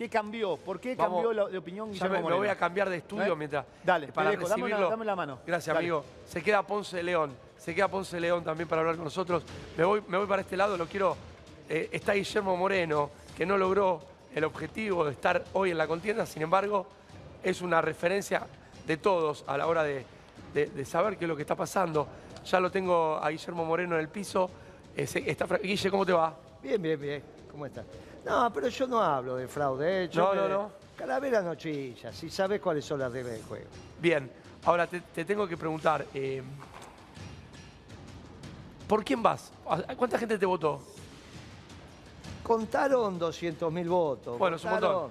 ¿Qué cambió? ¿Por qué Vamos. cambió la, de opinión Guillermo me, me Moreno? voy a cambiar de estudio ¿Eh? mientras. Dale, te para dejo. Dame una- recibirlo. dame la mano. Gracias, Dale. amigo. Se queda Ponce de León. Se queda Ponce de León también para hablar con nosotros. Me voy, me voy para este lado, lo quiero. eh, está Guillermo Moreno, que no logró el objetivo de estar hoy en la contienda, sin embargo, es una referencia de todos a la hora de, de- de saber qué es lo que está pasando. Ya lo tengo a Guillermo Moreno en el piso. Eh, se- está, Guille, ¿cómo te va? Bien, bien, bien. ¿Cómo estás? No, pero yo no hablo de fraude. ¿eh? Yo No, me- no, no. Calavera no chilla, si sabes cuáles son las reglas del juego. Bien, ahora te, te tengo que preguntar, eh, ¿por quién vas? ¿A- ¿Cuánta gente te votó? Contaron 200.000 votos. Bueno, es un votaron, montón.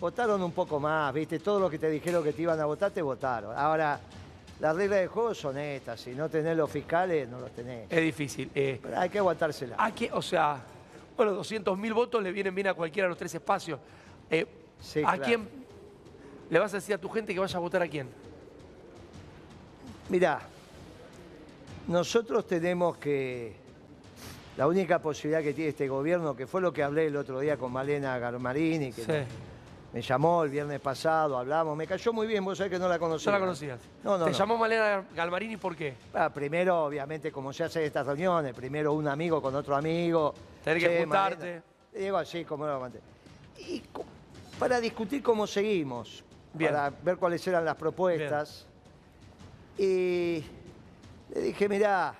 votaron un poco más, ¿viste? Todo lo que te dijeron que te iban a votar, te votaron. Ahora, las reglas del juego son estas. Si no tenés los fiscales, no los tenés. Es difícil. eh, Pero hay que aguantársela. ¿a qué- o sea, bueno, 200.000 votos le vienen bien a cualquiera de los tres espacios. Eh, Sí, ¿A claro. quién le vas a decir a tu gente que vaya a votar a quién? Mirá, nosotros tenemos que... La única posibilidad que tiene este gobierno, que fue lo que hablé el otro día con Malena Garmarini, que Sí. Me llamó el viernes pasado, hablamos, me cayó muy bien, vos sabés que no la conocía. ¿No la conocías? No, no, ¿Te no. llamó Malena Galmarini por qué? Ah, primero, obviamente, como se hace estas reuniones, primero un amigo con otro amigo. Tener que juntarte. Digo así, como lo aguanté. Y para discutir cómo seguimos, Bien. para ver cuáles eran las propuestas. Y le dije, mirá,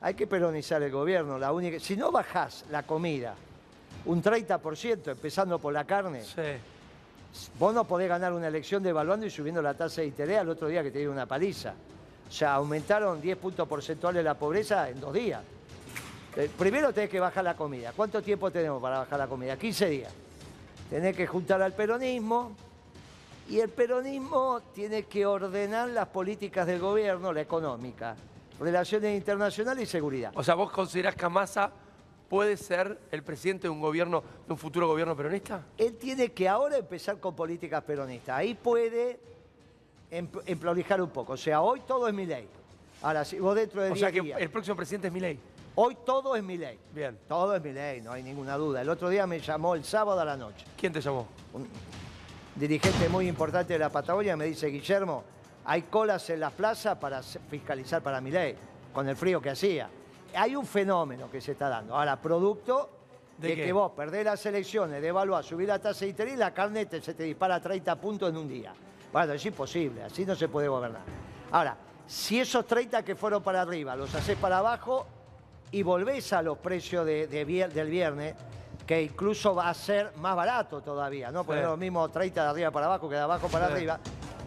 hay que peronizar el gobierno. La única, si no bajás la comida un 30%, empezando por la carne, Sí. Vos no podés ganar una elección devaluando y subiendo la tasa de interés al otro día que te dio una paliza. O sea, aumentaron 10 puntos porcentuales la pobreza en dos días. Eh, Primero tenés que bajar la comida. ¿Cuánto tiempo tenemos para bajar la comida? 15 días. Tenés que juntar al peronismo y el peronismo tiene que ordenar las políticas del gobierno, la económica, relaciones internacionales y seguridad. O sea, ¿vos considerás que Massa puede ser el presidente de un gobierno, de un futuro gobierno peronista? Él tiene que ahora empezar con políticas peronistas. Ahí puede em- emprolijar un poco. O sea, hoy todo es mi ley. Ahora, si vos dentro de O 10 sea que el próximo presidente es Milei. Hoy todo es mi ley. Bien. Todo es mi ley, no hay ninguna duda. El otro día me llamó el sábado a la noche. ¿Quién te llamó? Un dirigente muy importante de la Patagonia me dice, Guillermo, hay colas en las plazas para fiscalizar para mi ley, con el frío que hacía. Hay un fenómeno que se está dando. Ahora, producto ¿De que vos perdés las elecciones, devaluás, subir la tasa de interés y la carne te- se te dispara 30 puntos en un día. Bueno, es imposible, así no se puede gobernar. Ahora, si esos 30 que fueron para arriba los haces para abajo y volvés a los precios de- de vier- del viernes, que incluso va a ser más barato todavía, ¿no? Porque Sí. no es lo mismo 30 de arriba para abajo que de abajo para Sí. arriba.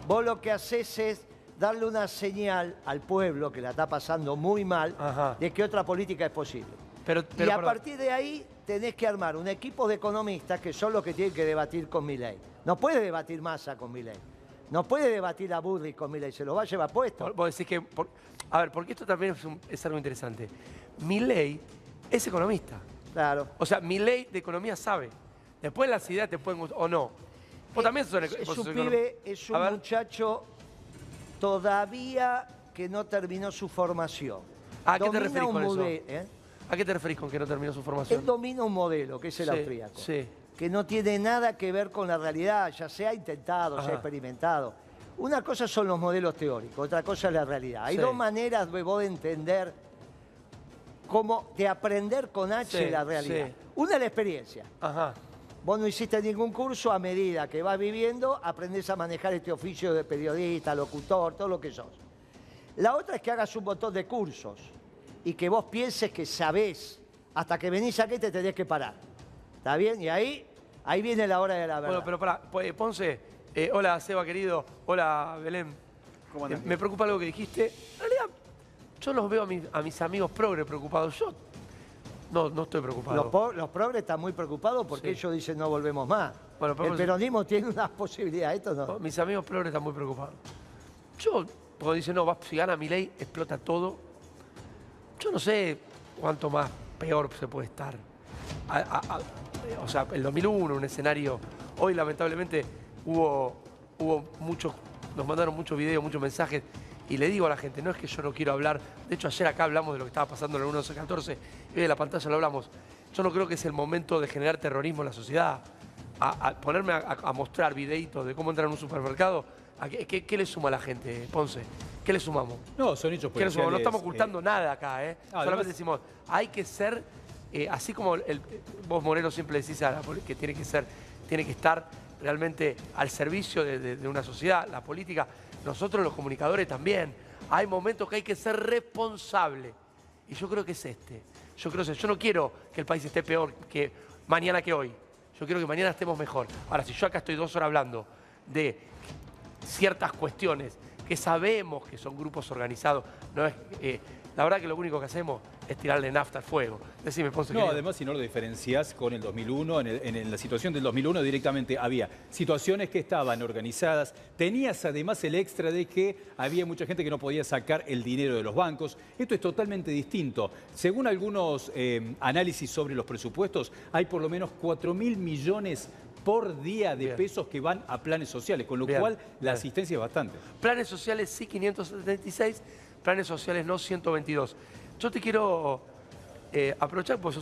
Vos lo que haces es darle una señal al pueblo que la está pasando muy mal Ajá. de que otra política es posible. Pero, pero, y a perdón. partir de ahí tenés que armar un equipo de economistas que son los que tienen que debatir con mi ley. No puede debatir Massa con mi ley. No puede debatir a Burri con mi ley. Se lo va a llevar puesto. Vos- decís que... por- a ver, porque esto también es, un- es algo interesante. Milei es economista. Claro. O sea, Milei de economía sabe. Después las ideas te pueden gustar o no. Vos también sos, es, es sos un pibe, es un muchacho todavía que no terminó su formación. ¿A qué te referís con eso? ¿eh? ¿A qué te referís con que no terminó su formación? Él domina un modelo, que es el Sí, austríaco. sí. Que no tiene nada que ver con la realidad, ya se ha intentado, se ha experimentado. Una cosa son los modelos teóricos, otra cosa es la realidad. Hay Sí. dos maneras de vos de entender cómo, de aprender con H la realidad. sí. Una es la experiencia. Ajá. Vos no hiciste ningún curso, a medida que vas viviendo, aprendés a manejar este oficio de periodista, locutor, todo lo que sos. La otra es que hagas un montón de cursos y que vos pienses que sabés, hasta que venís aquí te tenés que parar. ¿Está bien? Y ahí, ahí viene la hora de la verdad. Bueno, pero pará, pues, Ponce, eh, hola Seba querido, hola Belén. ¿Cómo andás? Eh, me preocupa algo que dijiste. En realidad, yo los veo a, mis- a mis amigos progres preocupados. Yo no, no estoy preocupado. Los, po- los progres están muy preocupados porque Sí. ellos dicen no volvemos más. Bueno, pero El vos- peronismo tiene una posibilidad, esto no. Mis amigos progres están muy preocupados. Yo, porque dicen, no, va- si gana mi ley, explota todo. Yo no sé cuánto más peor se puede estar. A- a- a- o sea, el 2001, un escenario. Hoy, lamentablemente, hubo, hubo muchos, nos mandaron muchos videos, muchos mensajes. Y le digo a la gente, no es que yo no quiero hablar. De hecho, ayer acá hablamos de lo que estaba pasando en el 11-14. Hoy en la pantalla lo hablamos. Yo no creo que es el momento de generar terrorismo en la sociedad. a, ponerme a, mostrar videitos de cómo entrar en un supermercado, qué, le suma a la gente, Ponce? ¿Qué le sumamos? No, son hechos policiales. No estamos ocultando eh, nada acá, ¿eh? Solamente decimos, hay que ser, eh, así como el, vos Moreno siempre decís a que tiene que ser, tiene que estar realmente al servicio de, de una sociedad, la política, nosotros los comunicadores también. Hay momentos que hay que ser responsable. Y yo creo que es este. Yo creo yo no quiero que el país esté peor que mañana que hoy. Yo quiero que mañana estemos mejor. Ahora, si yo acá estoy dos horas hablando de ciertas cuestiones que sabemos que son grupos organizados, no es, eh, la verdad que lo único que hacemos es tirarle nafta al fuego. Decime, Ponce. No, además, si no lo diferencias con el 2001, en, la situación del 2001 directamente había situaciones que estaban organizadas, tenías además el extra de que había mucha gente que no podía sacar el dinero de los bancos. Esto es totalmente distinto. Según algunos eh, análisis sobre los presupuestos, hay por lo menos 4 mil millones por día de pesos que van a planes sociales, con lo cual la asistencia es bastante. Planes sociales sí 576, planes sociales no 122. Yo te quiero eh, aprovechar porque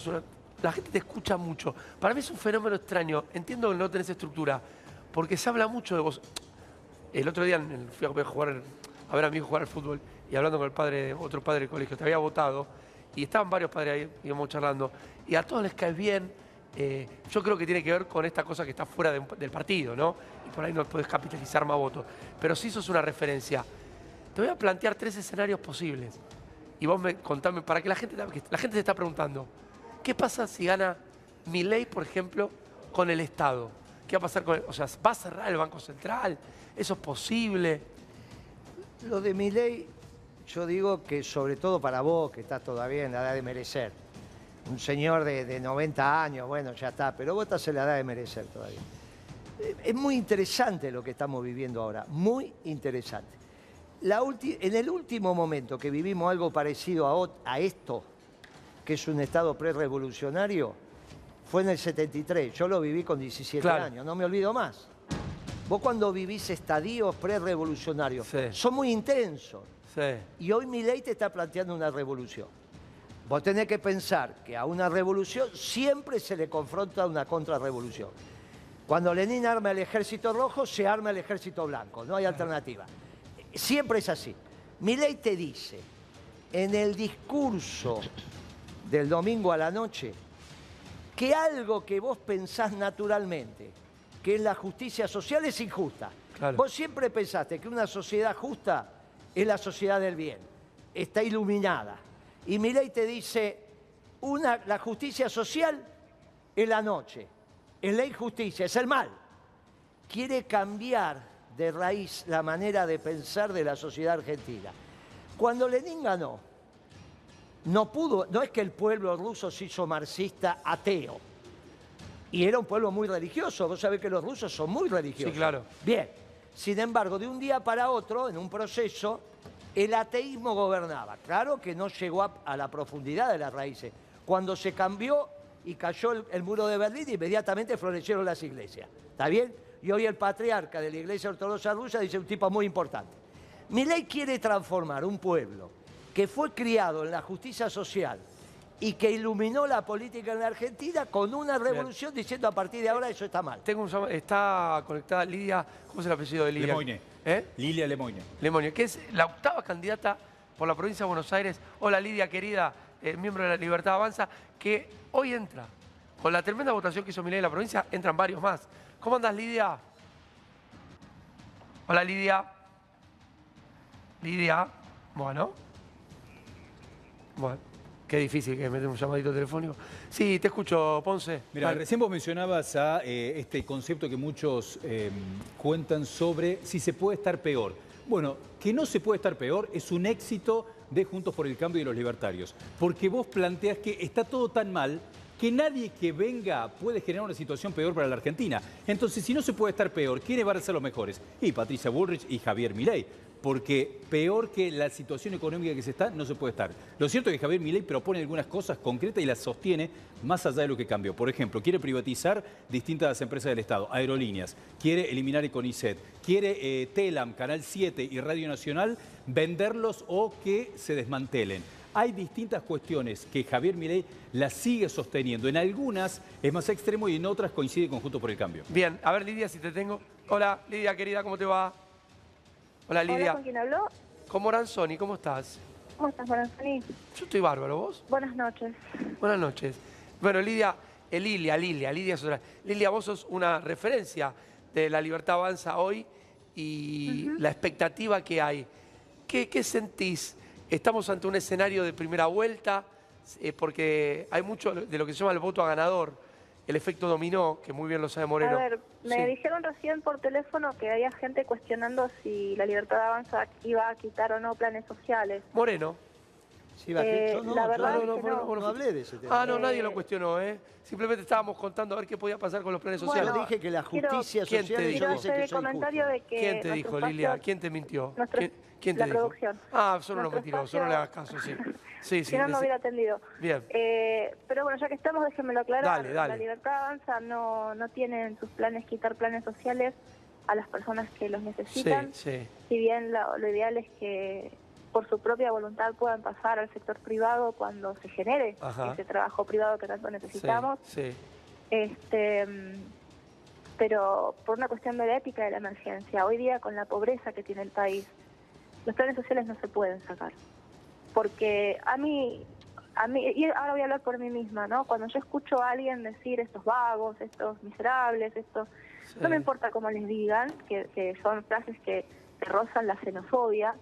la gente te escucha mucho. Para mí es un fenómeno extraño. Entiendo que no tenés estructura, porque se habla mucho de vos. El otro día fui a, jugar, a ver a mi hijo jugar al fútbol y hablando con el padre, otro padre del colegio, te había votado y estaban varios padres ahí, íbamos charlando, y a todos les cae bien. Eh, yo creo que tiene que ver con esta cosa que está fuera del partido, ¿no? Y por ahí no puedes capitalizar más votos. Pero sí sos una referencia. Te voy a plantear tres escenarios posibles y vos me contame, para que la gente, la gente se está preguntando, ¿qué pasa si gana mi ley, por ejemplo, con el Estado? ¿Qué va a pasar con el, O sea, ¿va a cerrar el Banco Central? ¿Eso es posible? Lo de mi ley, yo digo que sobre todo para vos, que estás todavía en la edad de merecer, un señor de, de 90 años, bueno, ya está, pero vos estás en la edad de merecer todavía. Eh, es muy interesante lo que estamos viviendo ahora, muy interesante en el último momento que vivimos algo parecido a, esto, que es un estado pre-revolucionario, fue en el 73. Yo lo viví con 17 años, no me olvido más. Vos cuando vivís estadios pre-revolucionarios son muy intensos. Y hoy mi ley te está planteando una revolución. Vos tenés que pensar que a una revolución siempre se le confronta una contrarrevolución. Cuando Lenin arma el ejército rojo, se arma el ejército blanco, no hay alternativa. Siempre es así. Mi ley te dice, en el discurso del domingo a la noche, que algo que vos pensás naturalmente, que es la justicia social, es injusta. Vos siempre pensaste que una sociedad justa es la sociedad del bien, está iluminada. Y mi ley te dice, una, la justicia social es la noche, es la injusticia, es el mal. Quiere cambiar de raíz la manera de pensar de la sociedad argentina. Cuando Lenin ganó, no pudo, no es que el pueblo ruso se hizo marxista ateo, y era un pueblo muy religioso, vos sabés que los rusos son muy religiosos. Sí, claro. Bien, sin embargo, de un día para otro, en un proceso, el ateísmo gobernaba. Claro que no llegó a, la profundidad de las raíces. Cuando se cambió y cayó el, el muro de Berlín, inmediatamente florecieron las iglesias. ¿Está bien? Y hoy el patriarca de la Iglesia Ortodoxa Rusa dice un tipo muy importante. Mi ley quiere transformar un pueblo que fue criado en la justicia social y que iluminó la política en la Argentina con una revolución diciendo a partir de ahora eso está mal. Tengo está conectada Lidia, ¿cómo es el apellido de Lidia? Lemoine. ¿Eh? Lilia Lemoine. Lemoine, que es la octava candidata por la provincia de Buenos Aires. Hola Lidia, querida, eh, miembro de la Libertad Avanza, que hoy entra. Con la tremenda votación que hizo mi ley en la provincia, entran varios más. ¿Cómo andas, Lidia? Hola, Lidia. Lidia. Bueno. Bueno, qué difícil que meter un llamadito telefónico. Sí, te escucho, Ponce. Mira, recién vos mencionabas a eh, este concepto que muchos em, cuentan sobre si se puede estar peor. Bueno, que no se puede estar peor es un éxito de Juntos por el Cambio y los Libertarios. Porque vos planteas que está todo tan mal que nadie que venga puede generar una situación peor para la Argentina. Entonces, si no se puede estar peor, ¿quiénes van a ser los mejores? Y Patricia Bullrich y Javier Milei. Porque peor que la situación económica que se está, no se puede estar. Lo cierto es que Javier Milei propone algunas cosas concretas y las sostiene más allá de lo que cambió. Por ejemplo, quiere privatizar distintas empresas del Estado, aerolíneas, quiere eliminar Econicet, quiere eh, Telam, Canal 7 y Radio Nacional venderlos o que se desmantelen hay distintas cuestiones que Javier Milei las sigue sosteniendo. En algunas es más extremo y en otras coincide con Juntos por el Cambio. Bien, a ver Lidia, si te tengo. Hola, Lidia, querida, ¿cómo te va? Hola, Lidia. ¿con quién habló? Con Moranzoni, ¿cómo estás? ¿Cómo estás, Moranzoni? Yo estoy bárbaro, ¿vos? Buenas noches. Buenas noches. Bueno, Lidia, eh, Lilia, Lilia, Lidia es otra. Lilia, vos sos una referencia de La Libertad Avanza hoy y la expectativa que hay. ¿Qué, qué sentís? Estamos ante un escenario de primera vuelta, eh, porque hay mucho de lo que se llama el voto a ganador, el efecto dominó, que muy bien lo sabe Moreno. A ver, me Sí. dijeron recién por teléfono que había gente cuestionando si la libertad avanza iba a quitar o no planes sociales. Moreno. Sí, va, Eh, yo no, la yo no, es no, que no, no. no hablé de ese tema. Ah, no, nadie lo cuestionó, ¿eh? Simplemente estábamos contando a ver qué podía pasar con los planes Bueno, sociales. Yo dije que la quiero- justicia ¿Quién social te yo dijo? Dice que comentario de que ¿Quién te dijo, Lilia? ¿Quién te mintió? nuestro- ¿Quién, quién te la dijo? producción. Ah, son unos mentirosos, no le hagas caso, sí. Sí, sí. si no, no hubiera atendido. Bien. Eh, pero bueno, ya que estamos, déjenmelo aclarar. Dale, dale. La libertad avanza no, no tiene en sus planes quitar planes sociales a las personas que los Sí, necesitan. sí. si bien lo, lo ideal es que por su propia voluntad puedan pasar al sector privado cuando se genere Ajá. ese trabajo privado que tanto necesitamos, Sí, sí. este, pero por una cuestión de la ética de la emergencia, hoy día con la pobreza que tiene el país, los planes sociales no se pueden sacar, porque a mí, a mí y ahora voy a hablar por mí misma, ¿no? Cuando yo escucho a alguien decir estos vagos, estos miserables, estos no me importa cómo les digan, que, que son frases que, que rozan la xenofobia,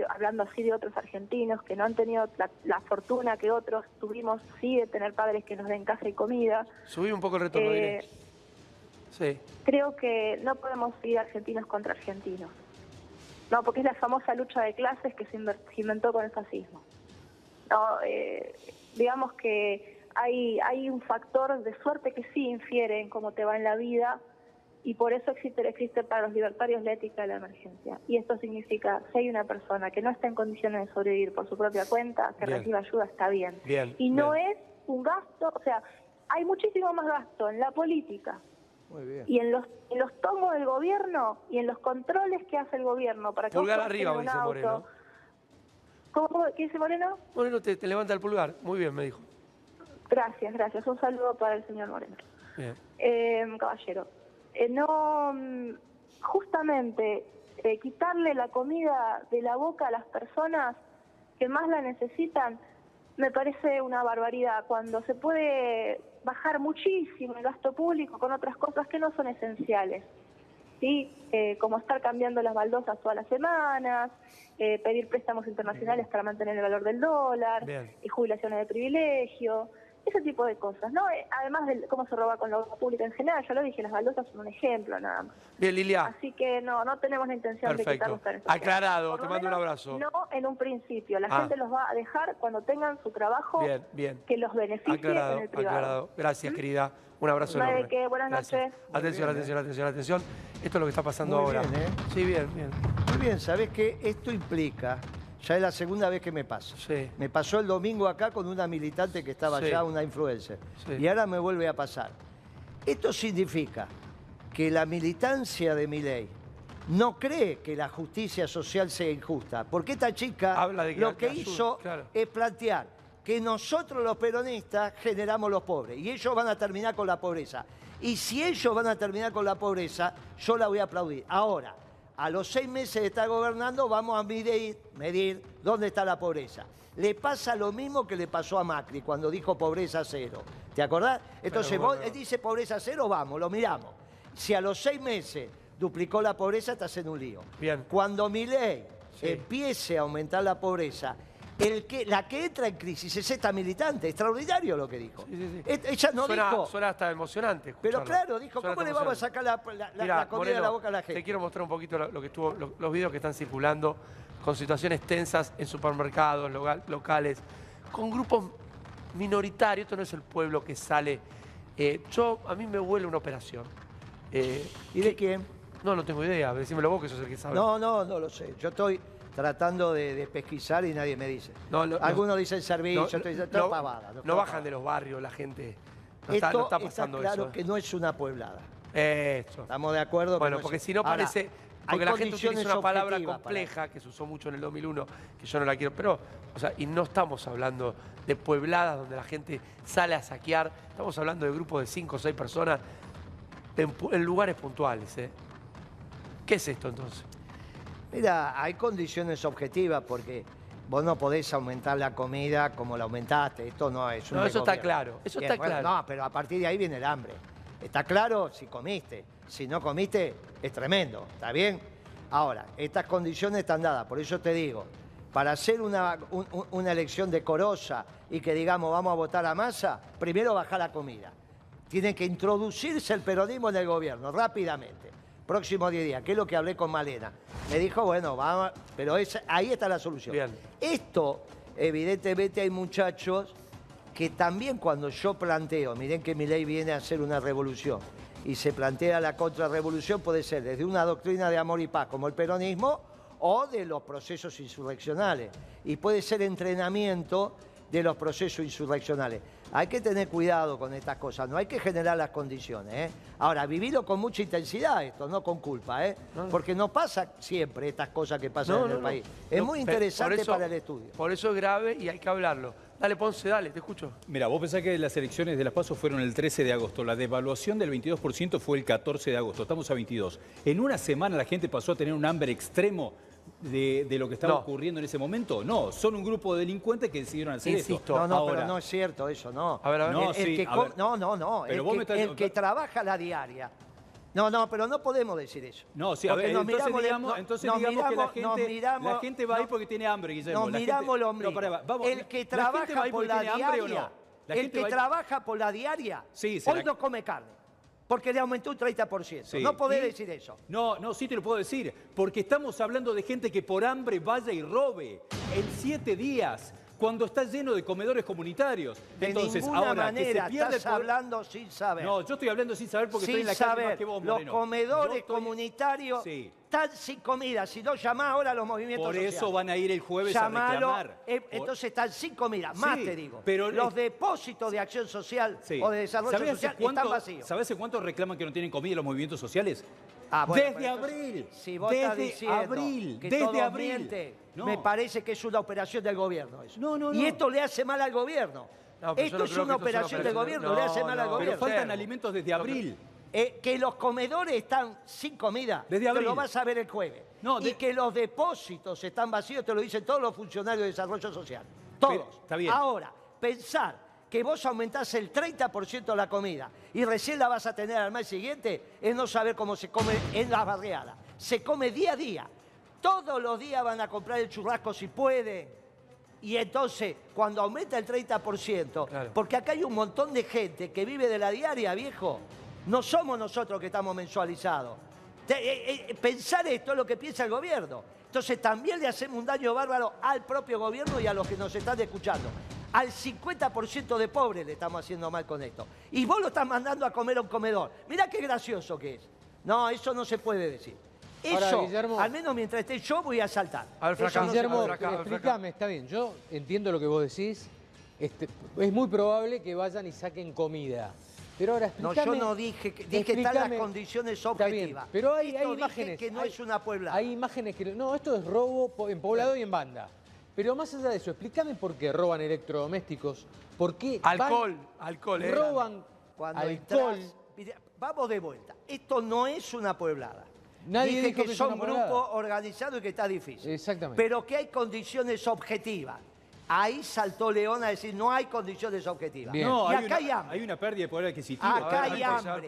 de- hablando así de otros argentinos que no han tenido la, la fortuna que otros tuvimos, sí, de tener padres que nos den casa y comida. Subí un poco el retorno, Eh. Sí. creo que no podemos ir argentinos contra argentinos. No, porque es la famosa lucha de clases que se inventó con el fascismo. No, eh, digamos que hay, hay un factor de suerte que sí infiere en cómo te va en la vida y por eso existe, existe para los libertarios la ética de la emergencia. Y esto significa, si hay una persona que no está en condiciones de sobrevivir por su propia cuenta, que Bien. reciba ayuda, está bien. Bien, y no bien. es un gasto, o sea, hay muchísimo más gasto en la política, Muy bien. y en los, en los tomos del gobierno y en los controles que hace el gobierno para que Pulgar arriba, un dice auto. Moreno. ¿Cómo, cómo- qué dice Moreno? Moreno te, te levanta el pulgar. Muy bien, me dijo. Gracias, gracias. Un saludo para el señor Moreno. Bien. Eh, caballero, eh, no, mm, justamente eh, quitarle la comida de la boca a las personas que más la necesitan me parece una barbaridad cuando se puede bajar muchísimo el gasto público con otras cosas que no son esenciales. ¿sí? Eh, como estar cambiando las baldosas todas las semanas, eh, pedir préstamos internacionales para mantener el valor del dólar, y jubilaciones de privilegio, ese tipo de cosas, ¿no? Eh, Además de cómo se roba con la obra pública en general, ya lo dije, las baldosas son un ejemplo nada más. Bien, Lilia. Así que no, no tenemos la intención de quitar Perfecto. los planes sociales. Aclarado, Por te mando un abrazo. No en un principio, la Ah. gente los va a dejar cuando tengan su trabajo Bien, bien. que los beneficie Aclarado, en el privado. aclarado. Gracias, querida. Un abrazo No hay de enorme. qué. Buenas Gracias. noches. Atención, bien, atención, atención, atención. Esto es lo que está pasando Muy ahora. bien, ¿eh? Sí, bien, bien. Muy bien, ¿sabés qué? Esto implica, ya es la segunda vez que me pasa. Sí. Me pasó el domingo acá con una militante que estaba Sí. allá, una influencer. Sí. Y ahora me vuelve a pasar. Esto significa que la militancia de mi ley no cree que la justicia social sea injusta. Porque esta chica Habla de que- lo que hizo claro. es plantear que nosotros los peronistas generamos los pobres y ellos van a terminar con la pobreza. Y si ellos van a terminar con la pobreza, yo la voy a aplaudir. Ahora, a los seis meses de estar gobernando, vamos a medir, medir dónde está la pobreza. Le pasa lo mismo que le pasó a Macri cuando dijo pobreza cero. ¿Te acordás? Entonces, Pero bueno. vos dice pobreza cero, vamos, lo miramos. Si a los seis meses duplicó la pobreza, estás en un lío. Bien. Cuando mi ley Sí. empiece a aumentar la pobreza, el que, la que entra en crisis es esta militante. Extraordinario lo que dijo. Sí, sí, sí. Ella no suena, dijo. suena hasta emocionante. pero claro, dijo, Suena ¿cómo le vamos a sacar la, la- Mirá, la comida de la boca a la gente? Te quiero mostrar un poquito lo, lo que estuvo, lo- los videos que están circulando con situaciones tensas en supermercados, local- locales, con grupos minoritarios. Esto no es el pueblo que sale. Eh, yo, a mí me huele una operación. Eh, ¿Y de quién? no, no tengo idea. Decímelo vos que sos el que sabe. No, no, no lo sé. Yo estoy tratando de, de pesquisar y nadie me dice. No, no, no. Algunos dicen servicio, No, estoy todo pavada. no bajan pavada. de los barrios la gente. No Esto está, no está pasando claro eso. que no es una pueblada. Eso. Estamos de acuerdo. Bueno, porque si no parece Porque la gente utiliza una palabra compleja que se usó mucho en el 2001, que yo no la quiero. Pero, o sea, y no estamos hablando de puebladas donde la gente sale a saquear. Estamos hablando de grupos de cinco o seis personas en lugares puntuales. ¿eh? ¿Qué es esto entonces? Mira, hay condiciones objetivas porque vos no podés aumentar la comida como la aumentaste. Esto no es un No, eso está claro, eso está claro. No, pero a partir de ahí viene el hambre. Está claro si comiste. Si no comiste, es tremendo. ¿Está bien? Ahora, estas condiciones están dadas. Por eso te digo, para hacer una, un- un- una elección decorosa y que digamos vamos a votar a masa, primero bajar la comida. Tiene que introducirse el peronismo en el gobierno rápidamente. Próximo 10 días, que es lo que hablé con Malena. Me dijo, bueno, vamos, pero es- ahí está la solución. Bien. Esto, evidentemente, hay muchachos que también cuando yo planteo, miren que mi ley viene a hacer una revolución y se plantea la contrarrevolución, puede ser desde una doctrina de amor y paz como el peronismo o de los procesos insurreccionales. Y puede ser entrenamiento de los procesos insurreccionales. Hay que tener cuidado con estas cosas, no hay que generar las condiciones. ¿eh? Ahora, vivirlo con mucha intensidad esto, no con culpa, ¿eh? porque no pasa siempre estas cosas que pasan en el país. Es No, muy interesante por eso- para el estudio. Por eso es grave y hay que hablarlo. Dale, Ponce, dale, te escucho. Mira, vos pensás que las elecciones de las PASO fueron el 13 de agosto, la devaluación del 22% fue el 14 de agosto, estamos a 22. En una semana la gente pasó a tener un hambre extremo de, de lo que estaba No. ocurriendo en ese momento. No, son un grupo de delincuentes que decidieron hacer Insisto, esto. No, no, Ahora, pero no es cierto eso, no. A ver, a ver. No, El- el sí, que a com- ver. no, no, no. Pero el vos que, me estás- el que trabaja la diaria. No, no, pero no podemos decir eso. No, sí, a ver, nos entonces miramos de- digamos, no- entonces nos digamos que la miramos- nos gente, miramos- la gente va ahí porque tiene hambre, Guillermo. Nos La gente- miramos el ombligo. No, el que trabaja por la diaria, el que trabaja por la diaria, hoy no come carne, porque le aumentó un 30%. Sí. No podés ¿Y? decir eso. No, no, sí te lo puedo decir, porque estamos hablando de gente que por hambre vaya y robe en siete días, cuando está lleno de comedores comunitarios. De Entonces, ninguna ahora manera que se pierde el estás poder- hablando sin saber. No, yo estoy hablando sin saber porque sin estoy en la calle saber, más que vos, los Moreno. comedores Yo estoy- comunitarios Sí. están sin comida. Si no llamás ahora a los movimientos Por sociales. eso van a ir el jueves a reclamar. eh, Por- entonces están sin comida. Más Sí, te digo. pero- los depósitos de acción social Sí. o de desarrollo ¿Sabés hace social cuánto- están vacíos. ¿Sabés hace cuánto reclaman que no tienen comida los movimientos sociales? Ah, bueno, desde entonces, abril. Si vos desde estás diciendo abril. que desde todo abril. miente, No. me parece que es una operación del gobierno eso. No, no, Y esto le hace mal al gobierno. Esto no es una operación del gobierno, le hace No, mal al no, gobierno. Pero faltan alimentos desde abril. Eh, que los comedores están sin comida, Desde te abril. lo vas a ver el jueves. No, y que los depósitos están vacíos, te lo dicen todos los funcionarios de desarrollo social. Todos. Pero, está bien. Ahora, pensar que vos aumentás el 30% la comida y recién la vas a tener al mes siguiente es no saber cómo se come en la barriada. Se come día a día. Todos los días van a comprar el churrasco si pueden. Y entonces, cuando aumenta el 30%, Claro. porque acá hay un montón de gente que vive de la diaria, viejo, no somos nosotros que estamos mensualizados. Eh, eh, pensar esto es lo que piensa el gobierno. Entonces también le hacemos un daño bárbaro al propio gobierno y a los que nos están escuchando. Al 50% de pobres le estamos haciendo mal con esto. Y vos lo estás mandando a comer a un comedor. Mirá qué gracioso que es. No, eso no se puede decir. Ahora, Eso, Guillermo- al menos mientras esté yo, voy a saltar. A ver, Eso Fraca, no se Guillermo, puede. Fraca, Fraca. explícame, está bien, yo entiendo lo que vos decís. Este, es muy probable que vayan y saquen comida. Pero ahora No, yo no dije que- dije que están las condiciones bien, objetivas. pero hay, Esto hay dije imágenes. que no hay- es una puebla. Hay imágenes que. No, esto es robo en poblado y en banda. Pero más allá de eso, explícame por qué roban electrodomésticos. ¿Por qué van- Alcohol, alcohol, eh. roban Cuando alcohol? entras- vamos de vuelta. Esto no es una pueblada. Nadie Dije dijo que, que son grupos organizados y que está difícil. Exactamente. Pero que hay condiciones objetivas. Ahí saltó León a decir no hay condiciones objetivas. Bien. No, y hay acá una, hay hambre. hay una pérdida de poder adquisitivo. Acá hay hambre.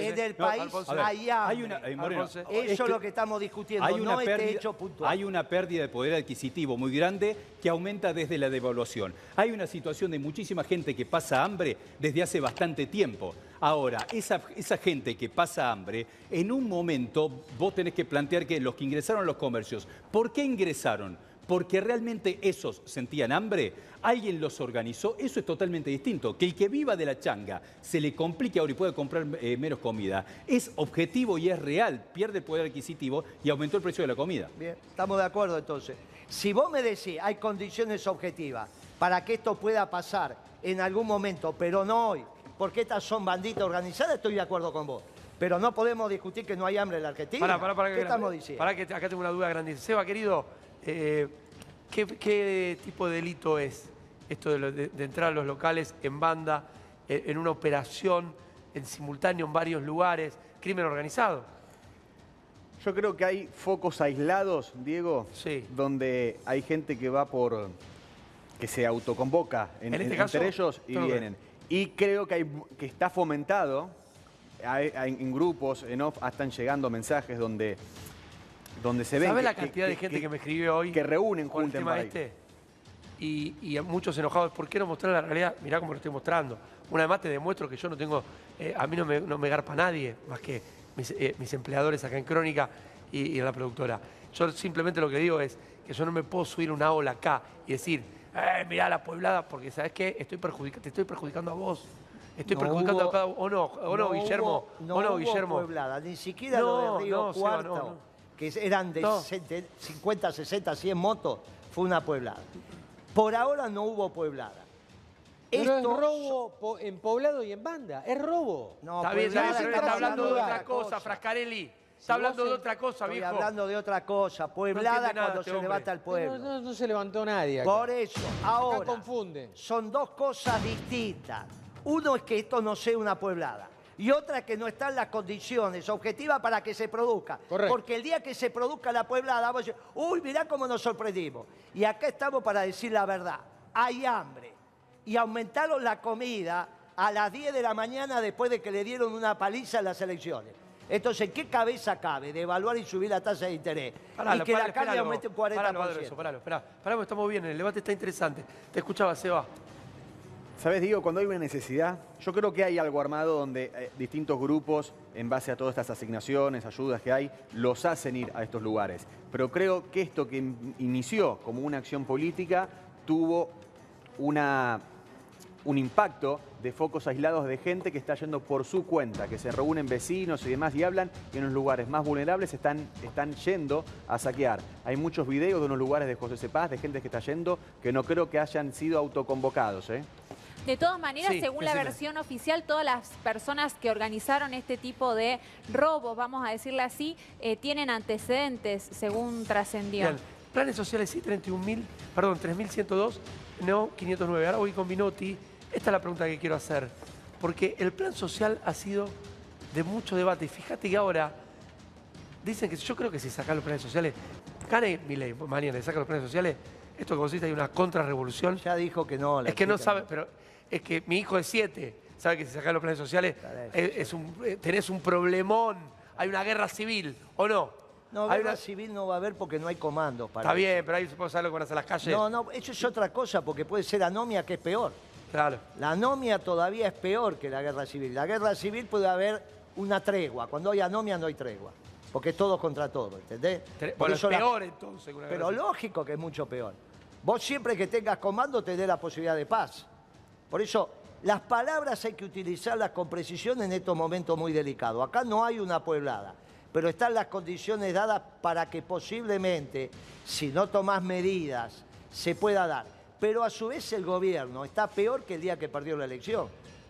En el No, país hay hambre. hay una, eh, Moreno. Eso es, que lo que estamos discutiendo, hay una no este pérdida- hecho puntual. Hay una pérdida de poder adquisitivo muy grande que aumenta desde la devaluación. Hay una situación de muchísima gente que pasa hambre desde hace bastante tiempo. Ahora, esa, esa gente que pasa hambre, en un momento vos tenés que plantear que los que ingresaron a los comercios, ¿por qué ingresaron? Porque realmente esos sentían hambre, alguien los organizó, eso es totalmente distinto. Que el que viva de la changa se le complique ahora y puede comprar eh, menos comida, es objetivo y es real, pierde el poder adquisitivo y aumentó el precio de la comida. Bien, estamos de acuerdo entonces. Si vos me decís, hay condiciones objetivas para que esto pueda pasar en algún momento, pero no hoy, porque estas son banditas organizadas, estoy de acuerdo con vos. Pero no podemos discutir que no hay hambre en la Argentina. ¿Qué que- estamos diciendo? Pará que acá tengo una duda grandísima. Seba, querido, eh, ¿qué, qué tipo de delito es esto de, lo- de- de entrar a los locales en banda, eh, en una operación, en simultáneo en varios lugares? ¿Crimen organizado? Yo creo que hay focos aislados, Diego, Sí. donde hay gente que va por. que se autoconvoca en- En este en- caso, entre ellos y vienen. Y creo que, hay, que está fomentado, hay- hay- en grupos, en off, están llegando mensajes donde, donde se ven. ¿Sabes que- la cantidad de gente que, me escribió hoy? que reúnen, con el junten tema para ahí. este? Y, muchos enojados, ¿por qué no mostrar la realidad? Mirá cómo lo estoy mostrando. Una vez más te demuestro que yo no tengo, eh, a mí no me, no me garpa nadie, más que mis, eh, mis empleadores acá en Crónica y, y en la productora. Yo simplemente lo que digo es que yo no me puedo subir una ola acá y decir, eh, mirá la pueblada, porque ¿sabes qué? Estoy te estoy perjudicando a vos. Estoy No perjudicando hubo- a cada o no, o no, Guillermo, hubo- no o no, hubo Guillermo. pueblada, ni siquiera No, lo de Río Seba, Cuarto, no, no. Que eran de No. sete- 50, 60, 100 motos, fue una pueblada. Por ahora no hubo pueblada. Pero Esto- es robo po- en poblado y en banda. Es robo. No, Está bien, está hablando de otra cosa, Frascarelli. Está Si hablando de otra cosa, Estoy viejo. hablando de otra cosa. Pueblada nada cuando este se hombre. levanta el pueblo. No, no- no se levantó nadie acá. Por eso, ahora, Acá confunden. son dos cosas distintas. Uno es que esto no sea una pueblada. Y otra que no están las condiciones objetivas para que se produzca. Correcto. Porque el día que se produzca la pueblada, vamos a decir, uy, mirá cómo nos sorprendimos. Y acá estamos para decir la verdad. Hay hambre. Y aumentaron la comida a las 10 de la mañana después de que le dieron una paliza en las elecciones. Entonces, ¿qué cabeza cabe de evaluar y subir la tasa de interés? Paralo, y que paralo, la esperalo. aumente un 40%. Paralo, Adro, eso, paralo, porque estamos bien, el debate está interesante. Te escuchaba, Seba. ¿Sabes, Diego? Cuando hay una necesidad, yo creo que hay algo armado donde eh, distintos grupos, en base a todas estas asignaciones, ayudas que hay, los hacen ir a estos lugares. Pero creo que esto que in- inició como una acción política tuvo una, un impacto de focos aislados de gente que está yendo por su cuenta, que se reúnen vecinos y demás y hablan y en los lugares más vulnerables están, están yendo a saquear. Hay muchos videos de unos lugares de José Cepaz, de gente que está yendo, que no creo que hayan sido autoconvocados. ¿eh? De todas maneras, Sí, según la versión oficial, todas las personas que organizaron este tipo de robos, vamos a decirle así, eh, tienen antecedentes, según trascendió. Bien. Planes sociales sí, 31.000, perdón, 3.102, no, 509. Ahora voy con Minotti. Esta es la pregunta que quiero hacer. Porque el plan social ha sido de mucho debate. Y fíjate que ahora dicen que yo creo que si sacan los planes sociales, gane mi ley, mañana le sacan los planes sociales, esto que consiste en una contrarrevolución. Ya dijo que no. la Es que no sabe, pero es que mi hijo de siete sabe que si sacan los planes sociales es, es un, eh, tenés un problemón, hay una guerra civil, ¿o no? No, guerra una- civil no va a haber porque no hay comandos para Está eso. bien, pero ahí se puede saber lo que van a hacer las calles. No, no, eso es otra cosa porque puede ser anomia que es peor. Claro. La anomia todavía es peor que la guerra civil. La guerra civil puede haber una tregua. Cuando hay anomia no hay tregua. Porque es todo contra todo, ¿entendés? Por Bueno, es eso la- peor entonces. Pero lógico que es mucho peor. Vos siempre que tengas comando te dé la posibilidad de paz. Por eso, las palabras hay que utilizarlas con precisión en estos momentos muy delicados. Acá no hay una pueblada, pero están las condiciones dadas para que posiblemente, si no tomás medidas, se pueda dar. Pero a su vez el gobierno está peor que el día que perdió la elección,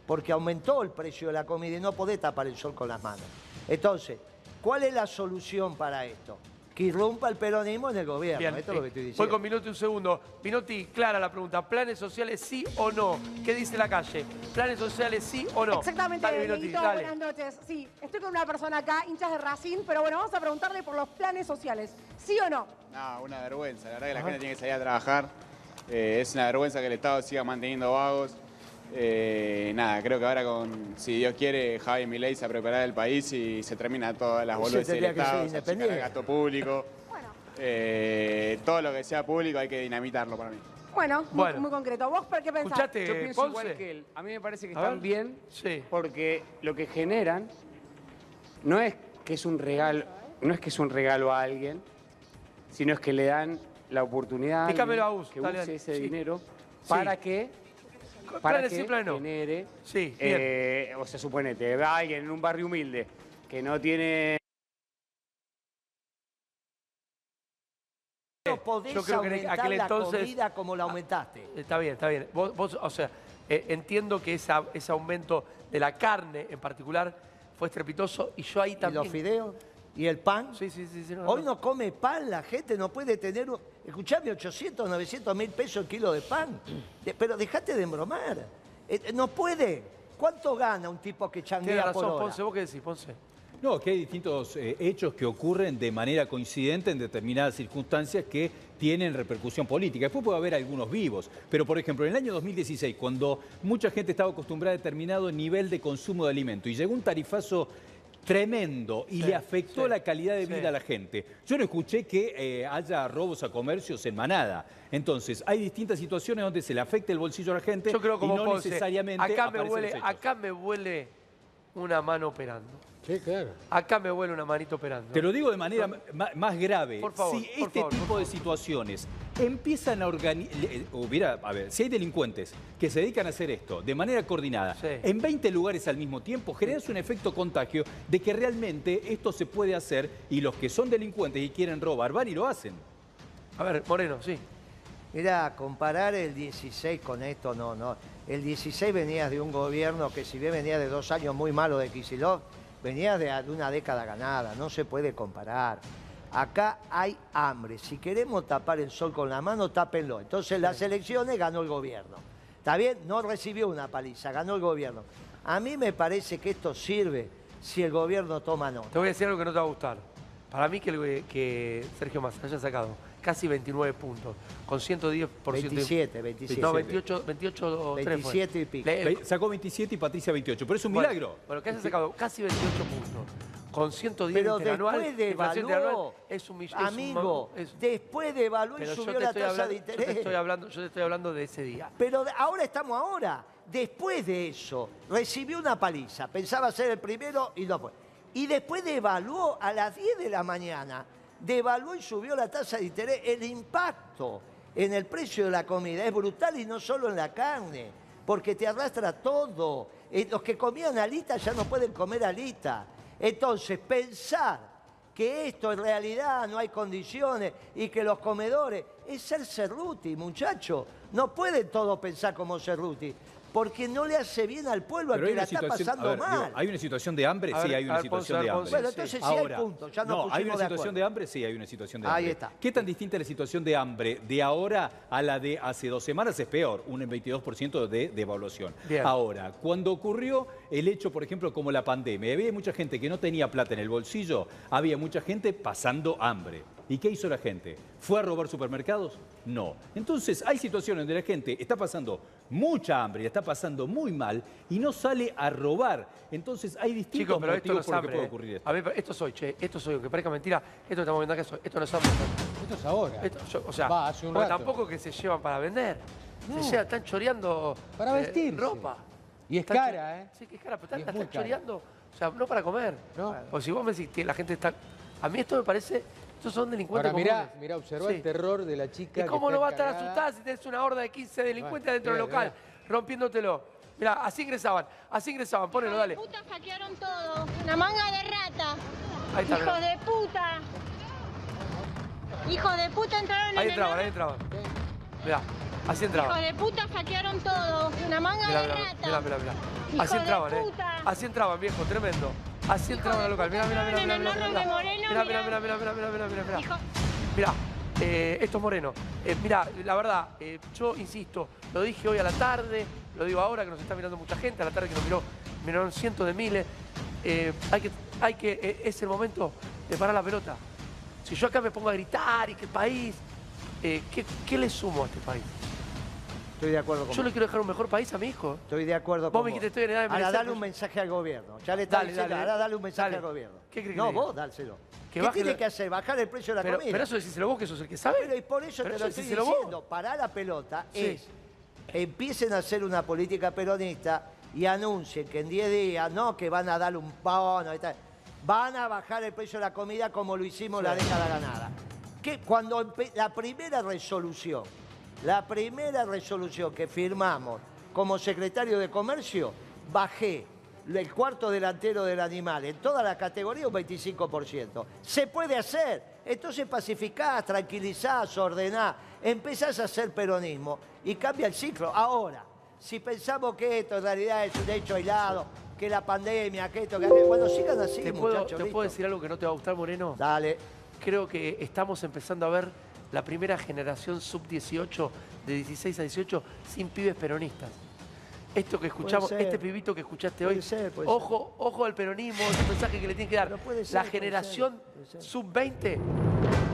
porque aumentó el precio de la comida y no podés tapar el sol con las manos. Entonces, ¿cuál es la solución para esto? Que irrumpa el peronismo en el gobierno. Bien, Esto es lo que estoy eh, diciendo. voy con Minotti un segundo. Minotti, clara la pregunta. ¿Planes sociales sí o no? ¿Qué dice la calle? ¿Planes sociales sí o no? Exactamente, Dale, dale. buenas noches. Sí, estoy con una persona acá, hinchas de Racing, pero bueno, vamos a preguntarle por los planes sociales. ¿Sí o no? No, una vergüenza. La verdad que la gente tiene que salir a trabajar. Eh, es una vergüenza que el Estado siga manteniendo vagos. Eh, nada, creo que ahora con, si Dios quiere, Javi Milei se preparará el país y se termina todas las boludeces del Estado, se el gasto público. Bueno, Eh, todo lo que sea público hay que dinamitarlo para mí. bueno, muy, Bueno. muy concreto. ¿Vos por qué pensás? Escuchate, Yo pienso Ponce. igual que él. A mí me parece que están bien Sí. porque lo que generan no es que es un regalo, no es que es un regalo a alguien, sino es que le dan la oportunidad a alguien a que dale, use dale. ese Sí. dinero Sí. para que para Planes que planes no. genere Sí, eh, o sea, suponete, va alguien en un barrio humilde que no tiene No podés Yo creo que en aquel la entonces- comida como la aumentaste. Está bien, está bien. Vos, vos, o sea, eh, entiendo que esa- ese aumento de la carne en particular fue estrepitoso y yo ahí ¿Y también. los fideos? ¿Y el pan? Sí, sí, sí. sí, no, Hoy no. no come pan, la gente no puede tener, un- escuchame, 800, 900 mil pesos el kilo de pan. De- pero dejate de embromar. Eh, eh, no puede. ¿Cuánto gana un tipo que changuea por razón, hora? Ponce. ¿Vos qué decís, Ponce? No, que hay distintos eh, hechos que ocurren de manera coincidente en determinadas circunstancias que tienen repercusión política. Después puede haber algunos vivos, pero por ejemplo, en el año 2016, cuando mucha gente estaba acostumbrada a determinado nivel de consumo de alimento y llegó un tarifazo tremendo y Sí, le afectó sí, la calidad de sí. vida a la gente. Yo no escuché que eh, haya robos a comercios en manada. Entonces, hay distintas situaciones donde se le afecta el bolsillo a la gente Yo creo como y no Ponce. necesariamente acá me huele, acá me huele una mano operando. Sí, claro. Acá me huele una manito operando. Te lo digo de manera ma- más grave. Por favor, si por este favor, por tipo de situaciones empiezan a organizar, hubiera, a ver, si hay delincuentes que se dedican a hacer esto de manera coordinada Sí. en 20 lugares al mismo tiempo, generas un efecto contagio de que realmente esto se puede hacer y los que son delincuentes y quieren robar van y lo hacen. A ver, Moreno, sí. Mira, comparar el 16 con esto, no, no. El 16 venías de un gobierno que si bien venía de dos años muy malos de Kicillof, venía de, de una década ganada, no se puede comparar. Acá hay hambre. Si queremos tapar el sol con la mano, tápenlo. Entonces las elecciones ganó el gobierno. ¿Está bien? No recibió una paliza, ganó el gobierno. A mí me parece que esto sirve si el gobierno toma nota. Te voy a decir algo que no te va a gustar. Para mí que, el- que Sergio Massa haya sacado casi 29 puntos, con 110%. 27, 27. No, 28, 28 o 3 fue. 27 y pico. Le- Sacó 27 y Patricia 28, pero es un bueno, milagro. Bueno, que haya sacado casi 28 puntos, con 110 Pero de es un mill- es un amigo, es- después de evaluó y subió la tasa hablando- de Yo te interés. estoy hablando, yo te estoy hablando de ese día. Pero de- ahora estamos ahora. Después de eso, recibió una paliza. Pensaba ser el primero y no fue. Y después devaluó a las 10 de la mañana, devaluó y subió la tasa de interés. El impacto en el precio de la comida es brutal y no solo en la carne, porque te arrastra todo. Eh, los que comían alita ya no pueden comer alita. Entonces, pensar que esto en realidad no hay condiciones y que los comedores es ser Cerruti, muchacho. No pueden todos pensar como Cerruti, porque no le hace bien al pueblo al Pero hay que la está pasando digo, mal. ¿hay una situación de hambre? Sí, hay una ver, situación Ponce, de hambre. Bueno, entonces sí hay ya nos no, hay una de situación acuerdo. de hambre, sí hay una situación de Ahí hambre. está. ¿Qué tan distinta es la situación de hambre de ahora a la de hace dos semanas? Es peor, un 22% de devaluación. Ahora, cuando ocurrió el hecho, por ejemplo, como la pandemia, había mucha gente que no tenía plata en el bolsillo, había mucha gente pasando hambre. ¿Y qué hizo la gente? ¿Fue a robar supermercados? No. Entonces, hay situaciones donde la gente está pasando mucha hambre, está pasando muy mal y no sale a robar. Entonces, hay distintos Chicos, pero esto no por que hambre. puede ocurrir esto. A ver, esto soy, che, esto soy, aunque parezca mentira, esto estamos viendo acá, esto no es hambre. Esto es ahora. Esto, yo- o sea, Va, hace un porque rato. tampoco que se llevan para vender. No. Se llevan, están choreando Para eh, vestirse. ropa. Y es Están cara, ¿eh? Sí, que es cara, pero están, es están cara. choreando. O sea, no para comer. No. Pues si vos me decís que la gente está... A mí esto me parece... Estos son delincuentes Ahora mirá, comunes. mirá, Sí. el terror de la chica. ¿Y que cómo está no va a estar asustada si tenés una horda de 15 delincuentes Bueno, dentro del mirá, local, rompiéndotelo? Mirá, así ingresaban, así ingresaban, ponelo, dale. puta hackearon todo. Una manga de rata. Ahí está, Hijo mirá. de puta. Hijo de puta entraron Ahí en entraban, ahí el... entraban. Mirá, así Hijo entraban. de puta hackearon todo. Una manga Mirá, de mirá, rata. mirá, mirá, mirá. Hijo Así de entraban, eh. puta. Así entraban, viejo, tremendo. Así al local. Mirá. Moreno, Mirá, mirá, mirá. mirá, mirá, mirá, mirá, mirá, mirá, mirá. Hijo- Mirá, eh, esto es Moreno. Eh, mirá, la verdad, eh, yo insisto, lo dije hoy a la tarde, lo digo ahora que nos está mirando mucha gente, a la tarde que nos miró, miraron cientos de miles. Hay que, hay que, es el momento de parar la pelota. Si yo acá me pongo a gritar y el país, ¿qué, qué le sumo a este país? Estoy de acuerdo con Yo le quiero dejar un mejor país a mi hijo. Estoy de acuerdo Vos con me dijiste, estoy en edad de Ahora merecer, dale un mensaje al gobierno. Ya le está Dale, diciendo, dale. ahora dale un mensaje Dale. al gobierno. ¿Qué que No, vos dálselo. Que ¿Qué baje tiene la- que hacer? Bajar el precio de la Pero, comida. pero eso decíselo vos, que sos el que sabe. Pero y por eso Pero te lo estoy decíselo vos. diciendo. Parar la pelota Sí. es empiecen a hacer una política peronista y anuncien que en 10 días, no que van a dar un bono y tal, van a bajar el precio de la comida como lo hicimos la década ganada. Que cuando empe- la primera resolución, la primera resolución que firmamos como secretario de Comercio, bajé el cuarto delantero del animal en toda la categoría un 25%. Se puede hacer. Entonces pacificás, tranquilizás, ordenás, empezás a hacer peronismo y cambia el ciclo. Ahora, si pensamos que esto en realidad es un hecho aislado, que la pandemia, que esto, que aquello. Bueno, sigan así, ¿Te puedo, muchachos. ¿Te listo. puedo decir algo que no te va a gustar, Moreno? Dale. Creo que estamos empezando a ver la primera generación sub-18 de 16 a 18 sin pibes peronistas. Esto que escuchamos, este pibito que escuchaste Puede hoy, ser, ojo, ojo al peronismo, es un mensaje que le tiene que dar. puede ser, la generación ser, puede ser. sub-20,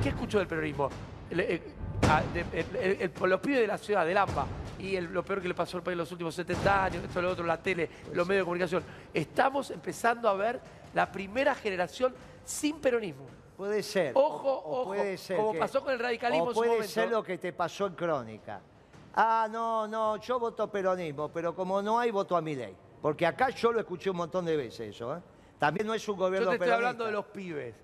¿qué escuchó del peronismo? El- el- ah, el- los pibes de la ciudad, del AMPA, y el- lo peor que le pasó al país en los últimos 70 años, esto, lo otro, la tele, los medios de comunicación. Estamos empezando a ver la primera generación sin peronismo. Puede ser. Ojo, o ojo, puede ser como que- pasó con el radicalismo o en su puede momento. ser lo que te pasó en Crónica. Ah, no, no, yo voto peronismo, pero como no hay, voto a mi ley. Porque acá yo lo escuché un montón de veces eso, ¿eh? También no es un Yo gobierno te estoy peronista. hablando de los pibes.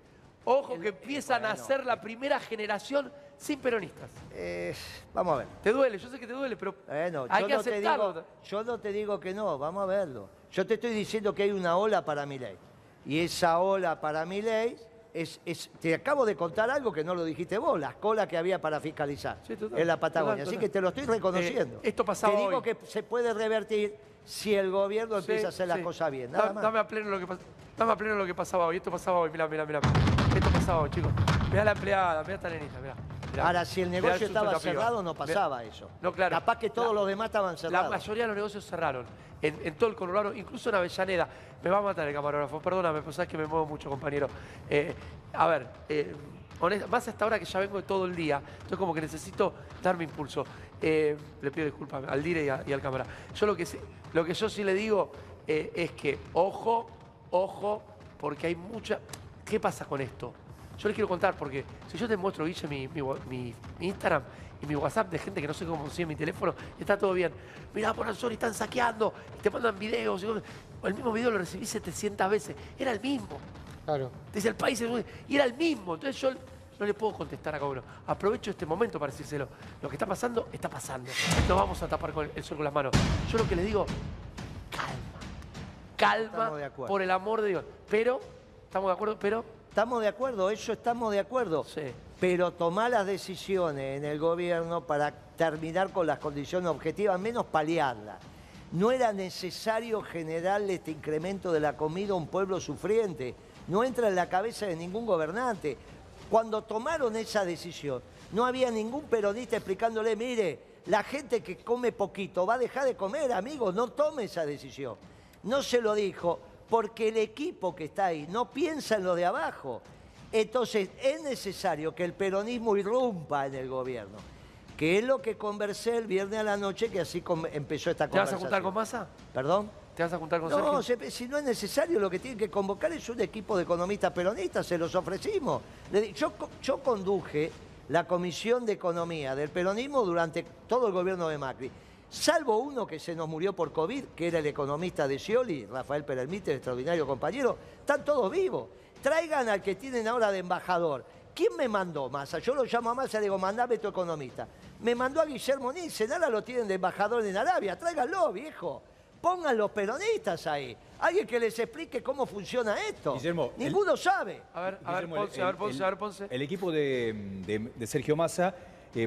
Ojo que empiezan a ser la primera generación sin peronistas. Eh, vamos a ver. Te duele, yo sé que te duele, pero Bueno, hay yo que no, te aceptarlo. digo, yo no te digo que no, vamos a verlo. Yo te estoy diciendo que hay una ola para mi ley. Y esa ola para mi ley es, es- Te acabo de contar algo que no lo dijiste vos, las colas que había para fiscalizar total, en la Patagonia. total, Así que te lo estoy reconociendo. Eh, esto pasaba Te digo hoy. que se puede revertir si el gobierno Sí, empieza a hacer las sí. cosas bien. Da- Nada más. Dame a pleno lo que Dame a pleno lo que pasaba hoy. Esto pasaba hoy. Mirá, mirá, mirá. Esto pasaba hoy, chicos. Mirá la empleada, mirá esta nenita, mirá. Ahora, si el negocio estaba la cerrado, no pasaba eso. No, claro. Capaz que todos La- los demás estaban La cerrados. mayoría de los negocios cerraron. En, en todo el Colorado, incluso en Avellaneda. Me va a matar el camarógrafo, perdóname, pues sabes que me muevo mucho, compañero. Eh, a ver, eh, honest- más hasta ahora que ya vengo de todo el día, entonces como que necesito darme impulso. Eh, le pido disculpas al dire y, a- y al cámara. Yo lo que, lo que yo sí le digo eh, es que, ojo, ojo, porque hay mucha... ¿Qué pasa con esto? Yo les quiero contar, porque si yo te muestro, Guille, mi, mi wa- mi- mi Instagram y mi WhatsApp de gente que no sé cómo consigue mi teléfono, y está todo bien. Mirá, por Anzori están saqueando, y te mandan videos. y el mismo video lo recibí 700 veces. Era el mismo. Claro. Desde el país, y era el mismo. Entonces yo no le puedo contestar a cada uno. Aprovecho este momento para decírselo. Lo que está pasando, está pasando. No vamos a tapar con el sol con las manos. Yo lo que le digo, calma. Calma, por el amor de Dios. Pero, ¿estamos de acuerdo? Pero, Estamos de acuerdo, eso estamos de acuerdo. sí. Pero tomar las decisiones en el gobierno para terminar con las condiciones objetivas, menos paliarlas. No era necesario generarle este incremento de la comida a un pueblo sufriente. No entra en la cabeza de ningún gobernante. Cuando tomaron esa decisión, no había ningún peronista explicándole, mire, la gente que come poquito va a dejar de comer, amigos, no tome esa decisión. No se lo dijo porque el equipo que está ahí no piensa en lo de abajo. Entonces es necesario que el peronismo irrumpa en el gobierno, que es lo que conversé el viernes a la noche, que así empezó esta ¿Te vas a conversación. juntar con Massa? ¿Perdón? ¿Te vas a juntar con No, Sergio? se- si no es necesario, lo que tienen que convocar es un equipo de economistas peronistas, se los ofrecimos. Yo conduje la Comisión de Economía del peronismo durante todo el gobierno de Macri, salvo uno que se nos murió por COVID, que era el economista de Scioli, Rafael Perelmite, extraordinario compañero, están todos vivos. Traigan al que tienen ahora de embajador. ¿Quién me mandó Massa? Yo lo llamo a Massa y le digo, mandame tu economista. Me mandó a Guillermo Nielsen, ahora lo tienen de embajador en Arabia. Tráiganlo, viejo. Pongan los peronistas ahí. Alguien que les explique cómo funciona esto. Guillermo, el- Ninguno sabe. A ver, a ver, Guillermo, el- Ponce, a ver, el- Ponce, el- a ver, Ponce. El equipo de, de- de Sergio Massa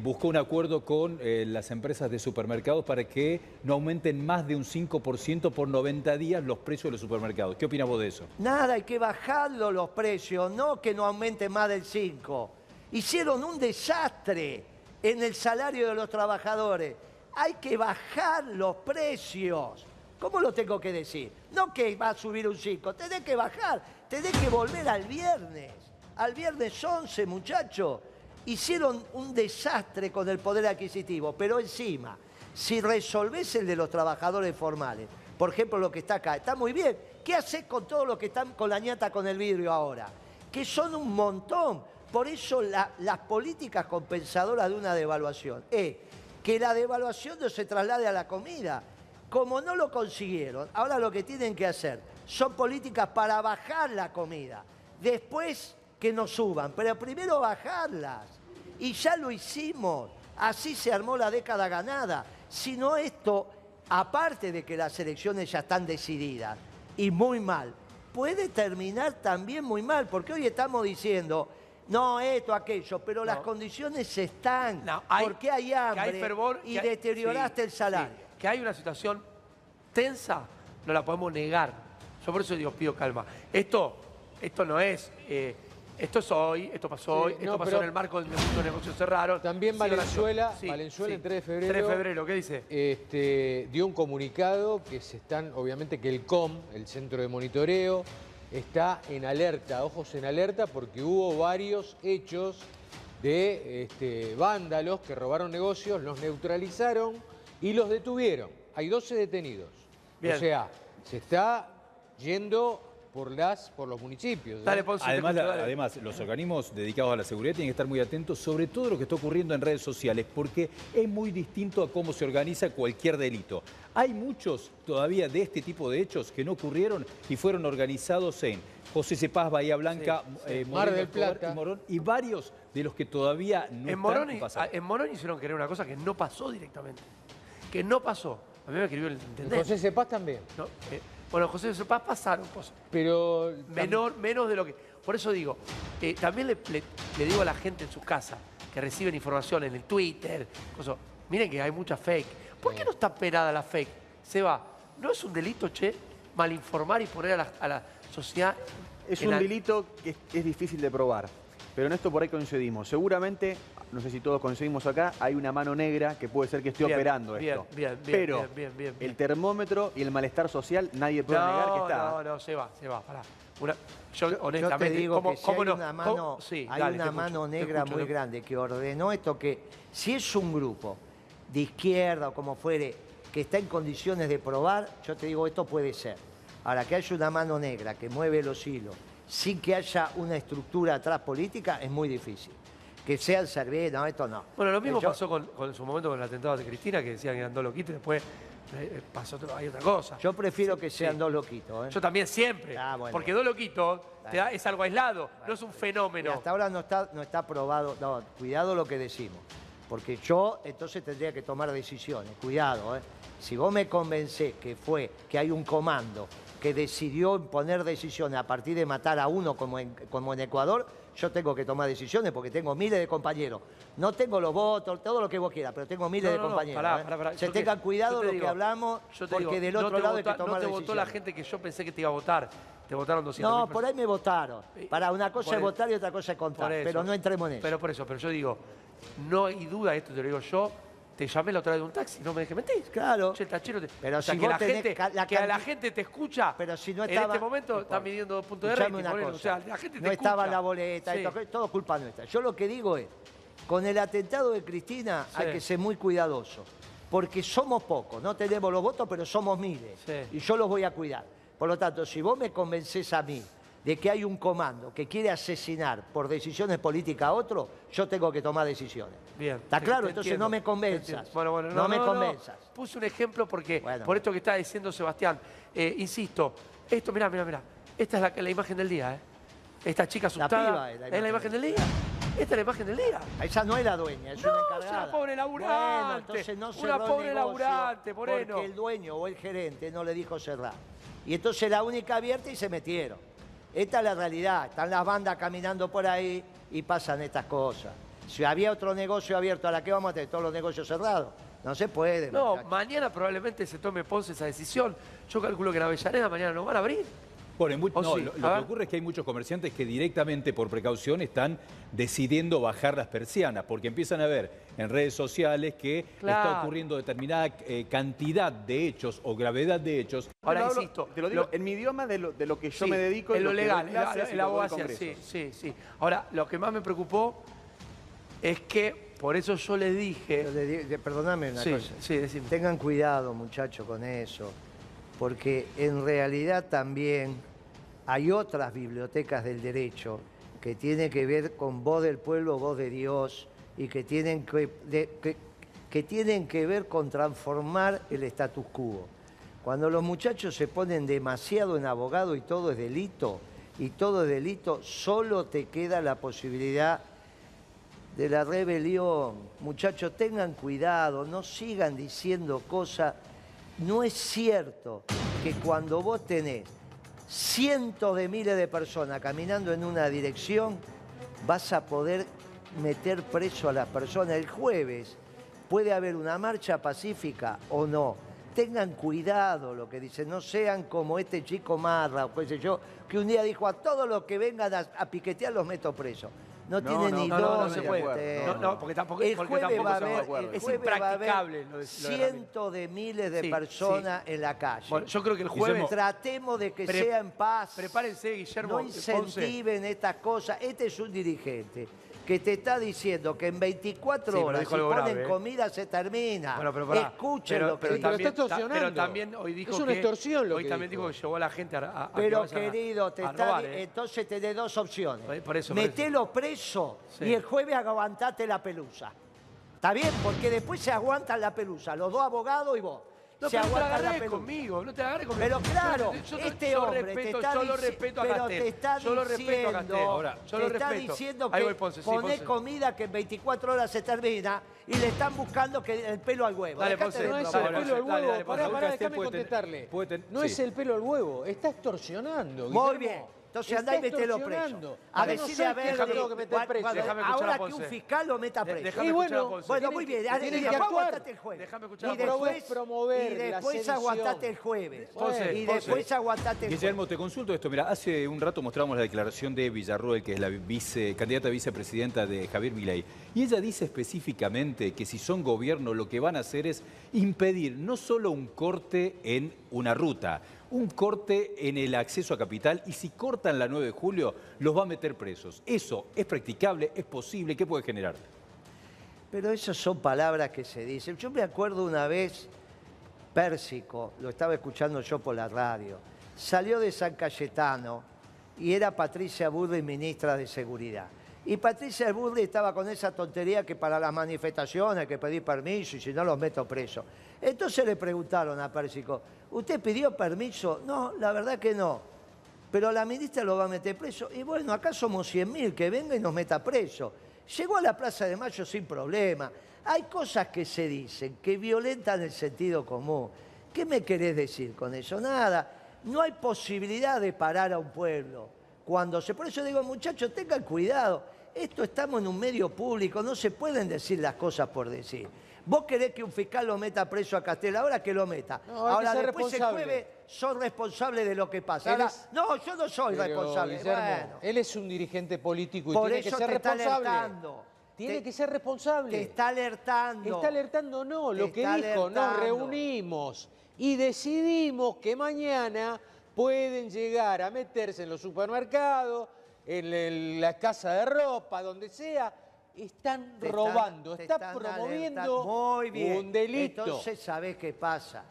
buscó un acuerdo con eh, las empresas de supermercados para que no aumenten más de un 5% por 90 días los precios de los supermercados. ¿Qué opinas vos de eso? Nada, hay que bajarlo los precios, no que no aumente más del 5. Hicieron un desastre en el salario de los trabajadores. Hay que bajar los precios. ¿Cómo lo tengo que decir? No que va a subir un 5, tenés que bajar, tenés que volver al viernes. Al viernes 11, muchachos. Hicieron un desastre con el poder adquisitivo, pero encima, si resolvés el de los trabajadores formales, por ejemplo, lo que está acá, está muy bien. ¿Qué haces con todos los que están con la ñata con el vidrio ahora? Que son un montón. Por eso la- las políticas compensadoras de una devaluación es que la devaluación no se traslade a la comida. Como no lo consiguieron, ahora lo que tienen que hacer son políticas para bajar la comida. Después que nos suban, pero primero bajarlas. Y ya lo hicimos. Así se armó la década ganada. Si no esto, aparte de que las elecciones ya están decididas y muy mal, puede terminar también muy mal, porque hoy estamos diciendo, no, esto, aquello, pero las condiciones están, No, hay- porque hay hambre hay fervor, y hay- deterioraste sí, el salario. sí. Que hay una situación tensa, no la podemos negar. Yo por eso digo, pido calma. Esto, esto no es... eh, esto es hoy, esto pasó Sí, hoy, esto pasó en el marco de muchos negocios cerrados. También Valenzuela. Sí, Valenzuela sí. el 3 de febrero. 3 de febrero, ¿qué dice? Este, dio un comunicado que se están, obviamente que el COM, el centro de monitoreo, está en alerta, ojos en alerta, porque hubo varios hechos de este, vándalos que robaron negocios, los neutralizaron y los detuvieron. Hay 12 detenidos. Bien. O sea, se está yendo por, las, por los municipios. Dale, Ponce, te Además, la- además, los organismos dedicados a la seguridad tienen que estar muy atentos sobre todo lo que está ocurriendo en redes sociales, porque es muy distinto a cómo se organiza cualquier delito. Hay muchos todavía de este tipo de hechos que no ocurrieron y fueron organizados en José Cepaz, Bahía Blanca, eh, Mar Moreno del Plata. y Morón, y varios de los que todavía no en, están Morón, en Morón hicieron querer una cosa que no pasó directamente. Que no pasó. A mí me escribió el intendente. José Cepaz también. ¿no? Eh, bueno, José Cepaz pasaron cosas. Pero Menor, menos de lo que. Por eso digo, eh, también le, le- le digo a la gente en su casa que reciben información en el Twitter, cosas, miren que hay mucha fake. ¿Por qué no está penada la fake? Seba, ¿no es un delito, che, malinformar y poner a la, a la sociedad. Es un delito que es difícil de probar, pero en esto por ahí coincidimos. Seguramente, no sé si todos coincidimos acá, hay una mano negra que puede ser que esté Bien, operando bien, esto. bien, bien, pero bien, bien, bien, bien. el termómetro y el malestar social nadie puede negar que está. No, no, se va, se va, pará. Una- yo, Yo- Yo honestamente, te digo ¿cómo, que si cómo hay no? una mano, Sí, hay dale, una mano escucho, negra escucho, muy grande que ordenó esto que si es un grupo de izquierda o como fuere que está en condiciones de probar, yo te digo esto puede ser. Ahora que haya una mano negra que mueve los hilos sin que haya una estructura atrás política es muy difícil. Que sea el no, esto no. Bueno, lo mismo Yo- pasó con, con- en su momento con el atentado de Cristina, que decían que eran dos loquitos y después eh, pasó hay otra cosa. Yo prefiero que sean sí. dos loquitos. ¿eh? Yo también siempre. Ah, bueno. porque dos loquitos te da- es algo aislado, no es un Y fenómeno. hasta ahora no está, no está probado. No, cuidado lo que decimos. Porque yo entonces tendría que tomar decisiones. Cuidado, ¿eh? Si vos me convencés que fue, que hay un comando que decidió imponer decisiones a partir de matar a uno como en, como en Ecuador, yo tengo que tomar decisiones porque tengo miles de compañeros. No tengo los votos, todo lo que vos quieras, pero tengo miles No, de no, compañeros. pará, ¿eh? pará, pará. Se Yo tengan cuidado te lo digo, que hablamos, porque digo, del otro lado hay que tomar No te votó la decisiones. gente que yo pensé que te iba a votar. Te votaron 200 No, por ahí me votaron. Para una cosa es votar y otra cosa es contar. Pero no entremos en eso. Pero por eso, pero yo digo, no hay duda, esto te lo digo yo, te llamé la otra vez de un taxi, no me dejé mentir. Claro. Che, tachero, te- Pero o sea, si que, vos la tenés gente, la que a la gente te escucha. Pero si no en estaba- este momento están midiendo dos puntos de rating. una cosa. O sea, la gente te no estaba escucha. la boleta, Sí. esto, todo culpa nuestra. Yo lo que digo es, con el atentado de Cristina Sí. hay que ser muy cuidadoso, porque somos pocos, no tenemos los votos, pero somos miles, Sí. y yo los voy a cuidar. Por lo tanto, si vos me convencés a mí de que hay un comando que quiere asesinar por decisiones políticas a otro, yo tengo que tomar decisiones. Bien. ¿Está claro? te Entonces entiendo, no me convenzas. entiendo. Bueno, bueno, no, me convenzas. Puse un ejemplo porque, Bueno. por esto que está diciendo Sebastián, eh, insisto, esto, mira, mira, mira, esta es la, la imagen del día, ¿eh? Esta chica asustada. es la es la imagen del día. Esta es la imagen del día. Esa no es la dueña, es No, una es encargada. una pobre laburante. Bueno, entonces no Una pobre laburante, Moreno. Porque el dueño o el gerente no le dijo cerrar. Y entonces la única abierta y se metieron. Esta es la realidad. Están las bandas caminando por ahí y pasan estas cosas. Si había otro negocio abierto, ¿a la qué vamos a tener todos los negocios cerrados? No se puede. No, muchachos. mañana probablemente se tome Ponce esa decisión. Yo calculo que en Avellaneda mañana no van a abrir. Bueno, en mu- ¿O no, sí? lo, que ocurre es que hay muchos comerciantes que directamente por precaución están decidiendo bajar las persianas, porque empiezan a ver en redes sociales que Claro. está ocurriendo determinada eh, cantidad de hechos o gravedad de hechos. Ahora, hablo- insisto, Te lo digo lo- en mi idioma de lo, de lo que yo Sí, me dedico. en lo legal, en la, la doy abogacía, sí, sí, sí. Ahora, lo que más me preocupó es que, por eso yo les dije... Yo le di- de- Perdóname una Sí, cosa. sí, decime. Tengan cuidado, muchachos, con eso, porque en realidad también hay otras bibliotecas del derecho que tienen que ver con voz del pueblo, voz de Dios, y que tienen que, que- que tienen que ver con transformar el status quo. Cuando los muchachos se ponen demasiado en abogado y todo es delito, y todo es delito, solo te queda la posibilidad de la rebelión. Muchachos, tengan cuidado, no sigan diciendo cosas. No es cierto que cuando vos tenés cientos de miles de personas caminando en una dirección, vas a poder meter preso a las personas. El jueves puede haber una marcha pacífica o no. tengan cuidado lo que dicen, no sean como este chico Marra o qué sé yo, que un día dijo a todos los que vengan a, a piquetear los meto presos. No, No, tiene no, ni no, no, no se puede. meter. No, no, porque tampoco- el porque jueves tampoco va haber, el Es jueves va a haber impracticable cientos de miles de Sí, personas en la calle. Bueno, yo creo que el jueves- Guillermo, tratemos de que sea en paz. Prepárense, Guillermo. No incentiven estas cosas. Este es un dirigente que te está diciendo que en 24 Sí, pero horas si ponen grave, ¿eh? comida se termina. Bueno, pero pará. Escuchen Pero- lo que pero también- está extorsionando. Pero también hoy dijo Es una que- extorsión lo Hoy que también dijo. dijo que llevó a la gente a, a- que Pero a- querido, te a está, robar, di- ¿eh? entonces tenés dos opciones. Por- por eso, por Metelo preso Sí. y el jueves aguantate la pelusa. ¿Está bien? Porque después se aguantan la pelusa, los dos abogados y vos. No, se pero no te agarres conmigo, no te agarres conmigo. Pero claro, Yo- yo- este yo hombre respeto, te está yo lo respeto a pero Castel. te está yo lo respeto a Castel. Ahora, yo te lo está respeto. diciendo que voy, Ponce, sí, poné Ponce. comida que en 24 horas se termina y le están buscando que el pelo al huevo. Dale, Ponce. No es el pelo al huevo. dale, pará, pará, déjame contestarle. ten- no sí. es el pelo al huevo, está extorsionando. Muy Guillermo. bien. Entonces andá y metelo preso. A decirle a ver, es lo que tengo que meter preso. Déjame escuchar a ahora que un fiscal lo meta preso. déjame Y escuchar a bueno, Ponce. Bueno, muy bien, y que después actuar. aguantate el jueves. Déjame escuchar y a Ponce. y después aguantate el jueves. Ponce, y después aguantate el Guillermo, jueves. te consulto esto. Mira, hace un rato mostramos la declaración de Villarroel, que es la vice, candidata a vicepresidenta de Javier Milei. Y ella dice específicamente que si son gobierno lo que van a hacer es impedir no solo un corte en una ruta, un corte en el acceso a capital y si cortan la 9 de julio los va a meter presos. ¿Eso es practicable? ¿Es posible? ¿Qué puede generar? Pero esas son palabras que se dicen. Yo me acuerdo una vez, Pérsico, lo estaba escuchando yo por la radio, salió de San Cayetano y era Patricia Burley, ministra de Seguridad. Y Patricia Burley estaba con esa tontería que para las manifestaciones hay que pedir permiso y si no los meto preso. Entonces le preguntaron a Pérsico, ¿usted pidió permiso? No, la verdad que no. Pero la ministra lo va a meter preso. Y bueno, acá somos 100.000, que venga y nos meta preso. Llegó a la Plaza de Mayo sin problema. Hay cosas que se dicen que violentan el sentido común. ¿Qué me querés decir con eso? Nada. No hay posibilidad de parar a un pueblo. Cuando se... Por eso digo, muchachos, tengan cuidado. Esto estamos en un medio público, no se pueden decir las cosas por decir. Vos querés que un fiscal lo meta preso a Castel, ahora que lo meta. No, que ahora después responsable. jueves son responsables de lo que pasa. Él Ahora, es- no, yo no soy Pero, responsable. Guillermo, Bueno, él es un dirigente político y por tiene que eso ser te está responsable. alertando. Tiene Te- que ser responsable. Te está alertando. Está alertando, no. Lo que está dijo, nos alertando. reunimos y decidimos que mañana pueden llegar a meterse en los supermercados, en la casa de ropa, donde sea. Están Te robando, están promoviendo alertando. Muy bien. un delito. Entonces, ¿sabés qué pasa?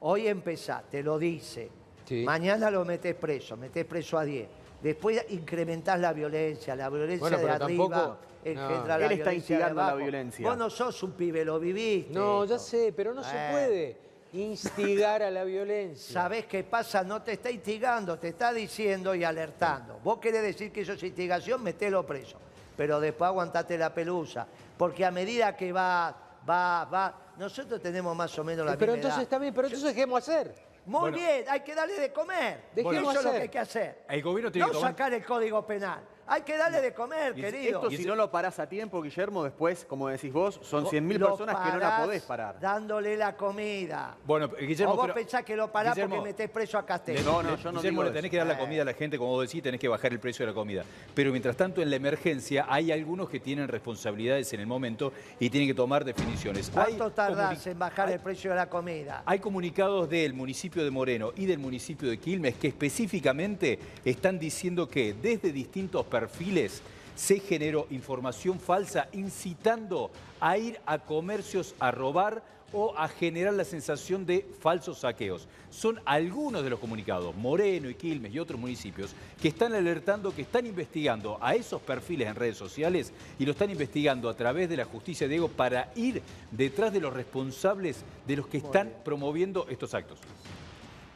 Hoy empezás, te lo dice. Sí. Mañana lo metés preso, metés preso a 10. Después incrementás la violencia, la violencia Bueno, de pero arriba tampoco- engendra no. la Él está violencia de instigando la violencia. Vos no sos un pibe, lo viviste. no, ya sé, pero no se puede instigar a la violencia. ¿Sabés qué pasa? No te está instigando, te está diciendo y alertando. Vos querés decir que eso es instigación, metelo preso. Pero después aguantate la pelusa. Porque a medida que va, va, va, nosotros tenemos más o menos la pero misma entonces edad. está bien, pero entonces dejemos hacer. Muy Bueno. bien, hay que darle de comer. Dejemos eso es lo hacer. que hay que hacer. El gobierno tiene no que tomar- sacar el código penal. Hay que darle de comer, Y querido. Esto, si no lo parás a tiempo, Guillermo, después, como decís vos, son Vos 100.000 lo personas que no la podés parar. Dándole la comida. Bueno, Guillermo, o vos pero- pensás que lo parás Guillermo, porque metés preso a Castel. No, no, yo no Guillermo, digo le eso. tenés que dar la Eh. comida a la gente, como vos decís, tenés que bajar el precio de la comida. Pero mientras tanto, en la emergencia, hay algunos que tienen responsabilidades en el momento y tienen que tomar definiciones. ¿Cuánto Hay tardás en bajar hay- el precio de la comida? Hay comunicados del municipio de Moreno y del municipio de Quilmes que específicamente están diciendo que desde distintos perfiles se generó información falsa incitando a ir a comercios a robar o a generar la sensación de falsos saqueos. Son algunos de los comunicados, Moreno y Quilmes y otros municipios, que están alertando, que están investigando a esos perfiles en redes sociales y lo están investigando a través de la justicia, Diego, para ir detrás de los responsables de los que están promoviendo estos actos.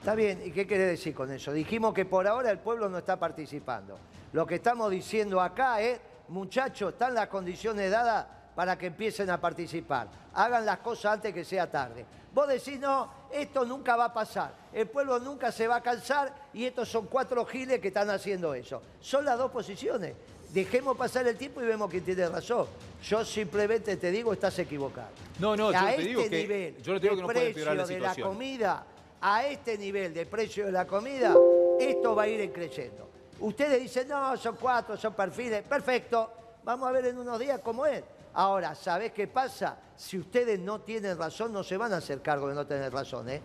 Está bien, ¿y qué quiere decir con eso? Dijimos que por ahora el pueblo no está participando. Lo que estamos diciendo acá es, muchachos, están las condiciones dadas para que empiecen a participar. Hagan las cosas antes que sea tarde. Vos decís, no, esto nunca va a pasar. El pueblo nunca se va a cansar y estos son cuatro giles que están haciendo eso. Son las dos posiciones. dejemos pasar el tiempo y vemos quién tiene razón. Yo simplemente te digo, estás equivocado. No, no, yo a te este digo que- nivel yo no te digo que no puede precio empeorar la de la comida, a este nivel de precio de la comida, esto va a ir creciendo. Ustedes dicen, no, son cuatro, son perfiles. Perfecto, vamos a ver en unos días cómo es. Ahora, ¿sabés qué pasa? Si ustedes no tienen razón, no se van a hacer cargo de no tener razón, ¿eh?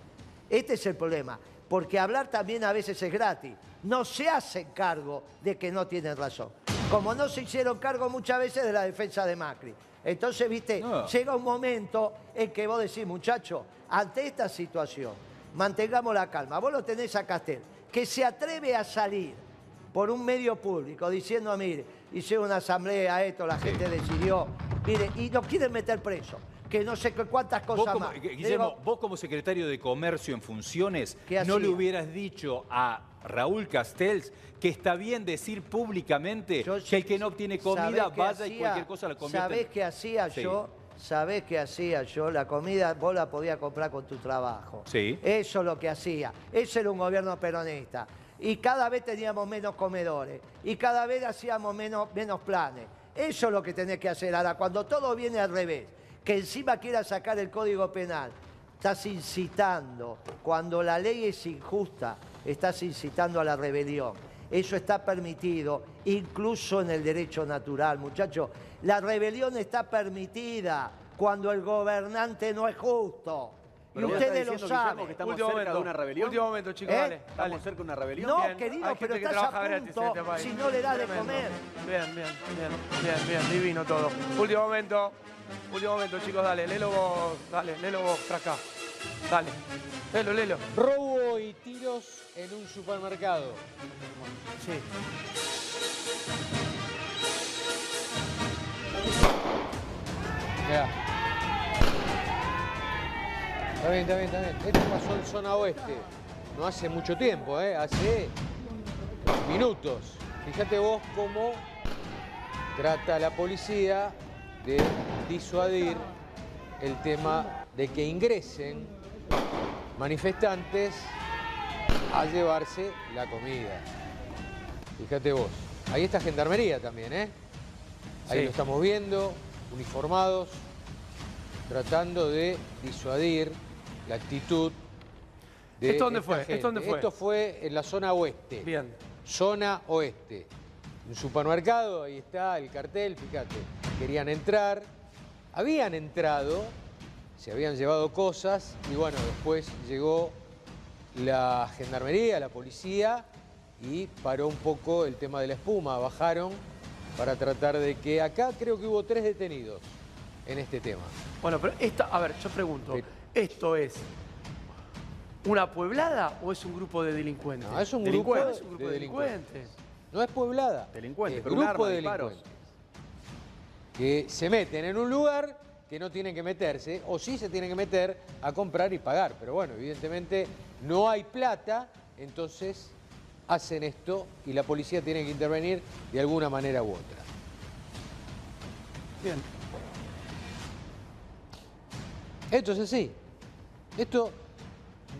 Este es el problema. Porque hablar también a veces es gratis. No se hacen cargo de que no tienen razón. Como no se hicieron cargo muchas veces de la defensa de Macri. Entonces, viste, No. llega un momento en que vos decís, muchacho, ante esta situación, mantengamos la calma. Vos lo tenés a Castel, que se atreve a salir por un medio público diciendo, mire, hice una asamblea, esto, la gente decidió, mire, y nos quieren meter preso, que no sé cuántas Vos cosas como, más. Gu- Le Guillermo, digo, vos como secretario de Comercio en funciones, ¿Qué ¿no le hubieras dicho a Raúl Castells que está bien decir públicamente que el que no obtiene comida ¿sabés qué vaya y hacía? cualquier cosa la convierte ¿Sabés qué hacía Sí. yo? ¿Sabés qué hacía yo? La comida vos la podías comprar con tu trabajo. Sí. Eso es lo que hacía. Ese era un gobierno peronista. Y cada vez teníamos menos comedores. Y cada vez hacíamos menos, menos planes. Eso es lo que tenés que hacer. Ahora, cuando todo viene al revés, que encima quiera sacar el Código Penal, estás incitando. Cuando la ley es injusta, estás incitando a la rebelión. Eso está permitido, incluso en el derecho natural, muchachos. La rebelión está permitida cuando el gobernante no es justo. Y Pero vos ustedes lo saben. que estamos Último cerca momento, de una rebelión. último momento, chicos, ¿Eh? dale, ¿Estamos dale. cerca de una rebelión? No, Bien, querido, hay pero gente que estás a trabaja gratis en punto este país. si no le da de comer. Bien, bien, bien, bien, bien, divino todo. Último momento, último momento, chicos, dale, léelo vos, dale, léelo vos, fracá. Dale, léelo, léelo. Robo y tiros en un supermercado. Sí. Mirá. Está bien, está bien, está bien. Esto pasó en zona oeste. No hace mucho tiempo, ¿eh? Hace minutos. Fíjate vos cómo trata la policía de disuadir el tema de que ingresen manifestantes a llevarse la comida. Fíjate vos. Ahí está Gendarmería también, ¿eh? Ahí Sí. lo estamos viendo, uniformados, tratando de disuadir la actitud de ¿Esto dónde fue? ¿Esto dónde fue? Esto fue en la zona oeste. Bien. Zona oeste. Un supermercado, ahí está el cartel, fíjate. Querían entrar, habían entrado, se habían llevado cosas y bueno, después llegó la gendarmería, la policía y paró un poco el tema de la espuma. Bajaron para tratar de que acá creo que hubo tres detenidos en este tema. Bueno, pero esta, a ver, yo pregunto. ¿Esto es una pueblada o es un grupo de delincuentes? No, es un grupo es un grupo de de delincuentes. delincuentes. No es pueblada. Delincuentes, es pero un grupo arma, de disparos. delincuentes. Que se meten en un lugar que no tienen que meterse, o sí se tienen que meter a comprar y pagar. Pero bueno, evidentemente no hay plata, entonces hacen esto y la policía tiene que intervenir de alguna manera u otra. Bien. Esto es así. Esto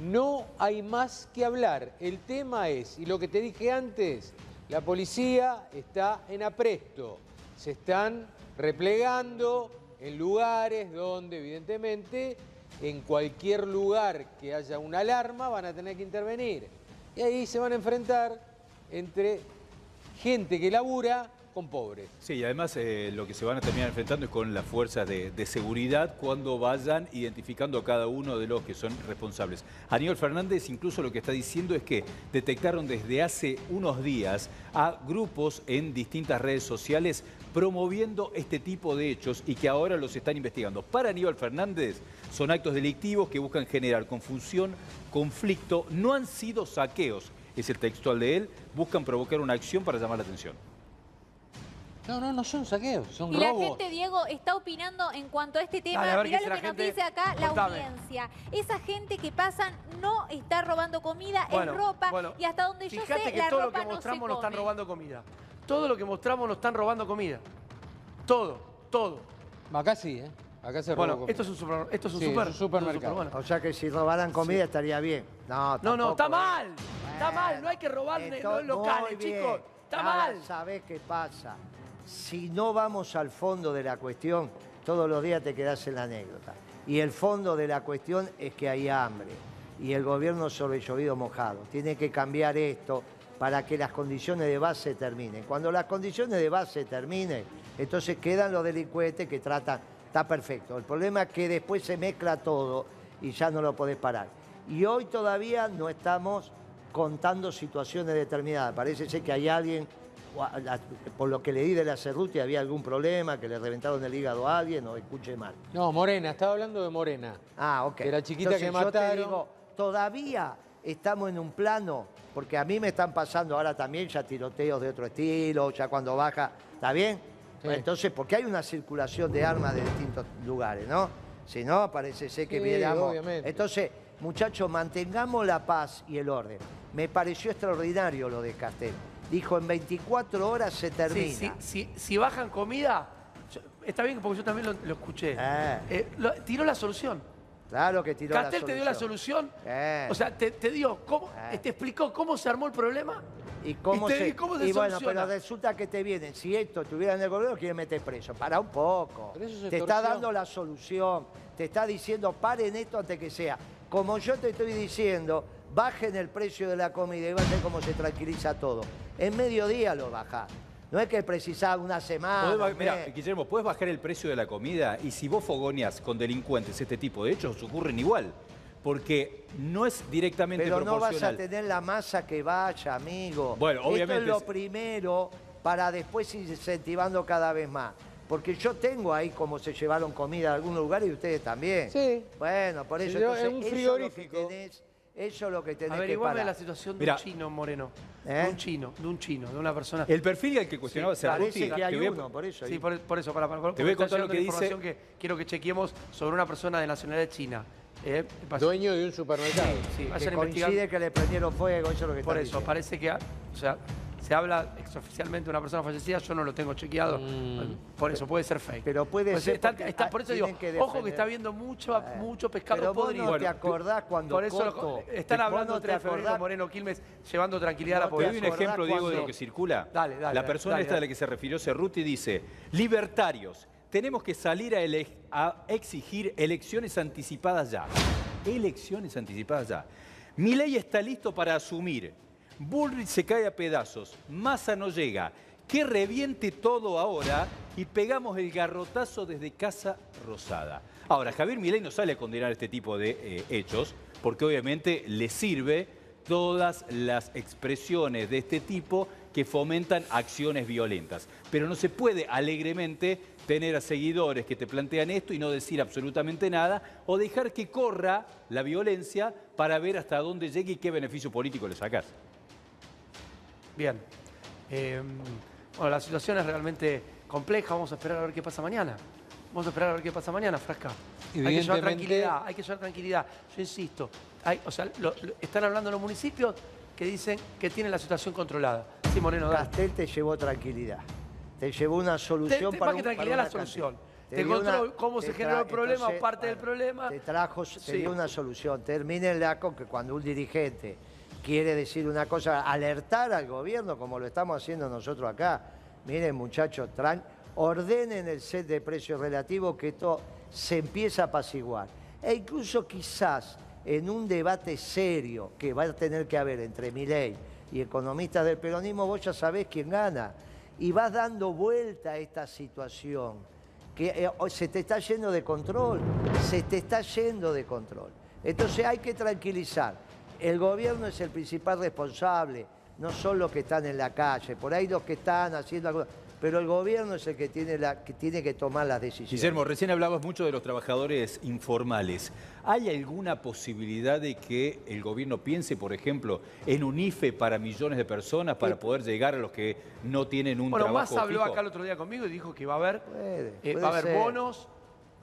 no hay más que hablar. El tema es, y lo que te dije antes, la policía está en apresto. Se están replegando en lugares donde evidentemente en cualquier lugar que haya una alarma van a tener que intervenir. Y ahí se van a enfrentar entre gente que labura con pobres. Sí, y además eh, lo que se van a terminar enfrentando es con las fuerzas de, de seguridad cuando vayan identificando a cada uno de los que son responsables. Aníbal Fernández incluso lo que está diciendo es que detectaron desde hace unos días a grupos en distintas redes sociales promoviendo este tipo de hechos y que ahora los están investigando. Para Aníbal Fernández son actos delictivos que buscan generar confusión, conflicto, no han sido saqueos, es el textual de él, buscan provocar una acción para llamar la atención. No, no, no son saqueos, son Y la robos. gente, Diego, está opinando en cuanto a este tema. Dale, a Mirá lo que la nos dice acá la Contame. audiencia. Esa gente que pasan no está robando comida, Bueno, es ropa. bueno, y hasta donde yo sé, que la todo lo ropa que no se mostramos nos están robando comida. Todo lo que mostramos nos están robando comida. Todo, todo. Acá sí, ¿eh? Acá se robó Bueno, esto es un, super, esto es un Sí, super, es un supermercado. bueno. O sea que si robaran comida estaría bien. No, No, no, está ¿eh? mal. Está mal, no hay que robar Esto- los locales, chicos. Está Ahora, mal. ¿Sabés qué pasa? Si no vamos al fondo de la cuestión, todos los días te quedás en la anécdota. Y el fondo de la cuestión es que hay hambre y el gobierno sobre llovido mojado. Tiene que cambiar esto para que las condiciones de base terminen. Cuando las condiciones de base terminen, entonces quedan los delincuentes que tratan, está perfecto. El problema es que después se mezcla todo y ya no lo podés parar. Y hoy todavía no estamos contando situaciones determinadas. Parece que hay alguien, por lo que leí de la Cerruti, había algún problema, que le reventaron el hígado a alguien, o escuché mal. No, Morena, estaba hablando de Morena. Ah, ok. De la chiquita que Entonces, yo te digo, todavía estamos en un plano, porque a mí me están pasando ahora también ya tiroteos de otro estilo, ya cuando baja, ¿está bien? Sí. Entonces, porque hay una circulación de armas de distintos lugares, ¿no? Si no, parece ser que Sí, obviamente. Entonces, muchachos, mantengamos la paz y el orden. Me pareció extraordinario lo de Castel. Dijo, en 24 horas se termina. Sí, sí, sí, si bajan comida, yo- está bien porque yo también lo, lo escuché. Eh. Eh, lo- tiró la solución. Claro que tiró Castel la te dio la solución. Eh. O sea, te, te dio cómo, Eh. te explicó cómo se armó el problema. ¿Y cómo, te- se, y cómo se y bueno, soluciona? pero resulta que te vienen, si esto estuviera en el gobierno, quieren meter preso. Para un poco. Pero eso es Te está extorsión. dando la solución, te está diciendo, paren esto antes que sea. Como yo te estoy diciendo, bajen el precio de la comida y va a ver cómo se tranquiliza todo. En mediodía lo bajás. No es que precisás una semana. Mes. Guillermo, puedes bajar el precio de la comida y si vos fogoneás con delincuentes este tipo de hechos, ocurren igual. Porque no es directamente Pero no vas a proporcional. tener la masa que vaya, amigo. Bueno, Esto obviamente es lo es- primero para después ir incentivando cada vez más. Porque yo tengo ahí como se llevaron comida a algunos lugares y ustedes también. Sí. Bueno, por eso entonces, un eso es frigorífico. lo que tenés, eso es lo que tenés que parar. la situación de Mirá. un chino moreno. ¿Eh? De un chino, de un chino, de una persona. El perfil al que cuestionaba Sí, Cerruti, parece que hay te voy a- uno, por eso. Sí, por, por eso, para, para, Te voy a porque está contar lo llegando que información dice- que quiero que chequeemos sobre una persona de nacionalidad china. ¿eh? Dueño de un supermercado. Sí, que vayan a investigar. coincide que le prendieron fuego, eso es lo que Por están eso, diciendo. parece que, o sea, se habla extraoficialmente de una persona fallecida, yo no lo tengo chequeado. Por eso, puede ser fake. Pero puede Pues ser está- porque está- por eso digo, que ojo que está habiendo mucho, Eh, mucho pescado Pero vos podrido. no te acordás cuando Por eso lo- están hablando no te 3 de febrero, Moreno Quilmes, llevando tranquilidad a la población. un ejemplo, Diego, de lo que circula. Dale, dale, La persona dale, esta de dale. la que se refirió Cerruti dice, libertarios, tenemos que salir a, a exigir elecciones anticipadas ya. Elecciones anticipadas ya. Mi ley está listo para asumir. Bullrich se cae a pedazos. Massa no llega. Que reviente todo ahora y pegamos el garrotazo desde Casa Rosada. Ahora, Javier Milei no sale a condenar este tipo de eh, hechos porque obviamente le sirve todas las expresiones de este tipo que fomentan acciones violentas. Pero no se puede alegremente tener a seguidores que te plantean esto y no decir absolutamente nada o dejar que corra la violencia para ver hasta dónde llega y qué beneficio político le sacas. Bien. Eh, bueno, la situación es realmente compleja. Vamos a esperar a ver qué pasa mañana. Vamos a esperar a ver qué pasa mañana, Frasca. Hay que llevar tranquilidad, hay que llevar tranquilidad. Yo insisto, hay- o sea, lo- lo- están hablando los municipios que dicen que tienen la situación controlada. Sí, Moreno, dale. Castel te llevó tranquilidad. Te llevó una Te- solución te- para más un- para tranquilidad, la solución. cantidad. Te dio encontró cómo se te generó el problema o parte del problema. Te trajo, te Sí. dio una solución. Termínenla con que cuando un dirigente quiere decir una cosa, alertar al gobierno, como lo estamos haciendo nosotros acá. Miren, muchachos, ordenen el set de precios relativos que esto se empieza a apaciguar. E incluso quizás en un debate serio que va a tener que haber entre Milei y economistas del peronismo, vos ya sabés quién gana. Y vas dando vuelta a esta situación que eh, se te está yendo de control, se te está yendo de control. Entonces hay que tranquilizar. El gobierno es el principal responsable, no son los que están en la calle, por ahí los que están haciendo algo, pero el gobierno es el que tiene, la, que tiene que tomar las decisiones. Guillermo, recién hablabas mucho de los trabajadores informales. ¿Hay alguna posibilidad de que el gobierno piense, por ejemplo, en un IFE para millones de personas para poder llegar a los que no tienen un Bueno, trabajo Massa habló fijo? acá el otro día conmigo y dijo que va a haber, Puede, eh, puede va a haber ser. bonos,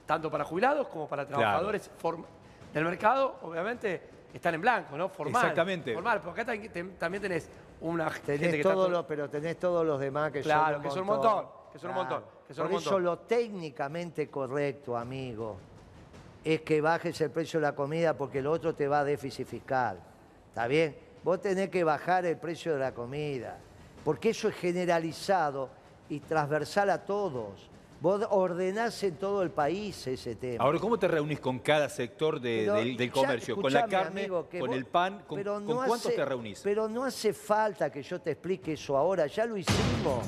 tanto para jubilados como para Claro. trabajadores form- del mercado, obviamente están en blanco, ¿no? Formal. Exactamente. Formal, porque acá también tenés una gente que está todos todo- los, pero tenés todos los demás que Claro, son un que son un montón. que son un montón, que son Por un eso lo técnicamente correcto, amigo, es que bajes el precio de la comida porque lo otro te va a déficit fiscal. ¿Está bien? Vos tenés que bajar el precio de la comida, porque eso es generalizado y transversal a todos. Vos ordenás en todo el país ese tema. Ahora, ¿cómo te reunís con cada sector de- Pero del, del ya, comercio? ¿Con la carne, amigo, con vos- el pan? ¿Con, no cuántos hace- te reunís? Pero no hace falta que yo te explique eso ahora, ya lo hicimos.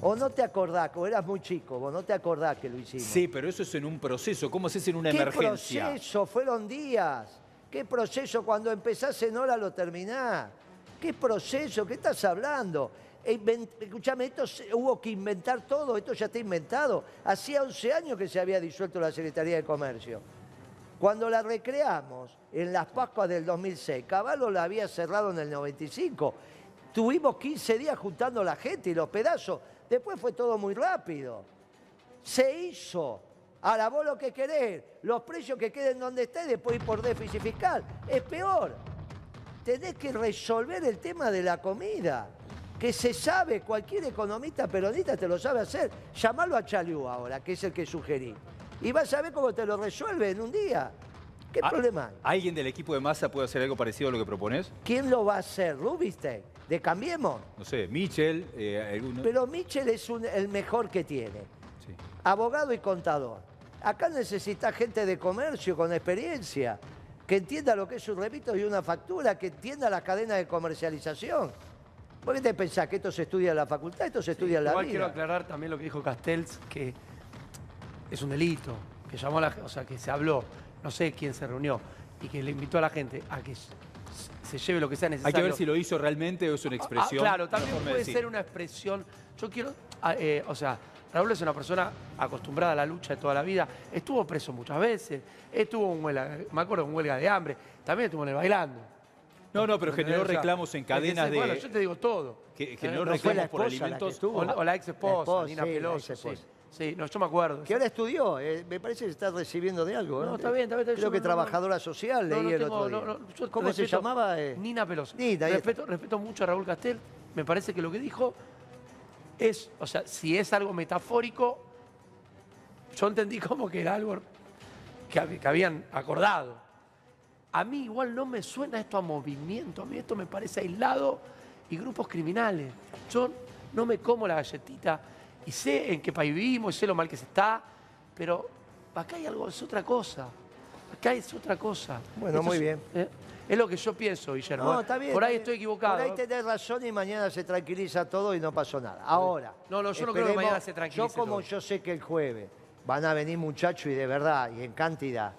O no te acordás, o eras muy chico, vos no te acordás que lo hicimos. Sí, pero eso es en un proceso. ¿Cómo haces en una ¿Qué emergencia? proceso? Fueron días. ¿Qué proceso? Cuando empezás en hora lo terminás. ¿Qué proceso? ¿Qué estás hablando? E Escuchame, esto hubo que inventar todo, esto ya está inventado. Hacía 11 años que se había disuelto la Secretaría de Comercio. Cuando la recreamos en las Pascuas del 2006, Caballo la había cerrado en el 95. Tuvimos 15 días juntando la gente y los pedazos. Después fue todo muy rápido. Se hizo. Ahora vos lo que querés, los precios que queden donde estén después ir por déficit fiscal. Es peor. Tenés que resolver el tema de la comida. Que se sabe, cualquier economista peronista te lo sabe hacer. Llamalo a Chaliú ahora, que es el que sugerí. Y vas a ver cómo te lo resuelve en un día. ¿Qué Ah, problema hay? ¿Alguien del equipo de masa puede hacer algo parecido a lo que propones? ¿Quién lo va a hacer? ¿Rubinstein? ¿De Cambiemos? No sé, Michel, eh, alguno- Pero Michel es un- el mejor que tiene. Sí. Abogado y contador. Acá necesita gente de comercio con experiencia, que entienda lo que es un repito y una factura, que entienda la cadena de comercialización. ¿Por qué te pensás que esto se estudia en la facultad? Esto se estudia en la Igual vida. quiero aclarar también lo que dijo Castells, que es un delito, que llamó a la o sea, que se habló, no sé quién se reunió, y que le invitó a la gente a que se lleve lo que sea Hay necesario. que ver si lo hizo realmente o es una Ah, expresión. claro, también puede decir. ser una expresión. Yo quiero, ah, eh, o sea, Raúl es una persona acostumbrada a la lucha de toda la vida. Estuvo preso muchas veces, estuvo en huelga, me acuerdo en huelga de hambre, también estuvo en el bailando. No, no, pero generó reclamos en cadenas de... Bueno, yo te digo todo. que Eh, generó no la reclamos por la alimentos. estuvo. O la, o la ex esposa, La esposa, Nina sí, la Peloso. Sí, no, yo me acuerdo. Que ahora estudió, eh, me parece que está recibiendo de algo. No, ¿eh? está bien, está bien, está bien, Creo yo que no- trabajadora social, No, leí no el tengo- otro día. no, no, yo ¿Cómo se llamaba? eh? Nina Peloso. Nina, respeto, respeto mucho a Raúl Castel. Me parece que lo que dijo es, o sea, si es algo metafórico, yo entendí como que era algo que habían acordado. A mí igual no me suena esto a movimiento, a mí esto me parece aislado y grupos criminales. Yo no me como la galletita y sé en qué país vivimos, y sé lo mal que se está, pero acá hay algo, es otra cosa. Acá es otra cosa. Bueno, Esto muy es- bien. eh, Es lo que yo pienso, Guillermo. No, está bien. Por ahí estoy equivocado. Por ahí tenés razón y mañana se tranquiliza todo y no pasó nada. Ahora. No, no, yo no creo que mañana se tranquilice Yo como todo. yo sé que el jueves van a venir muchachos y de verdad y en cantidad,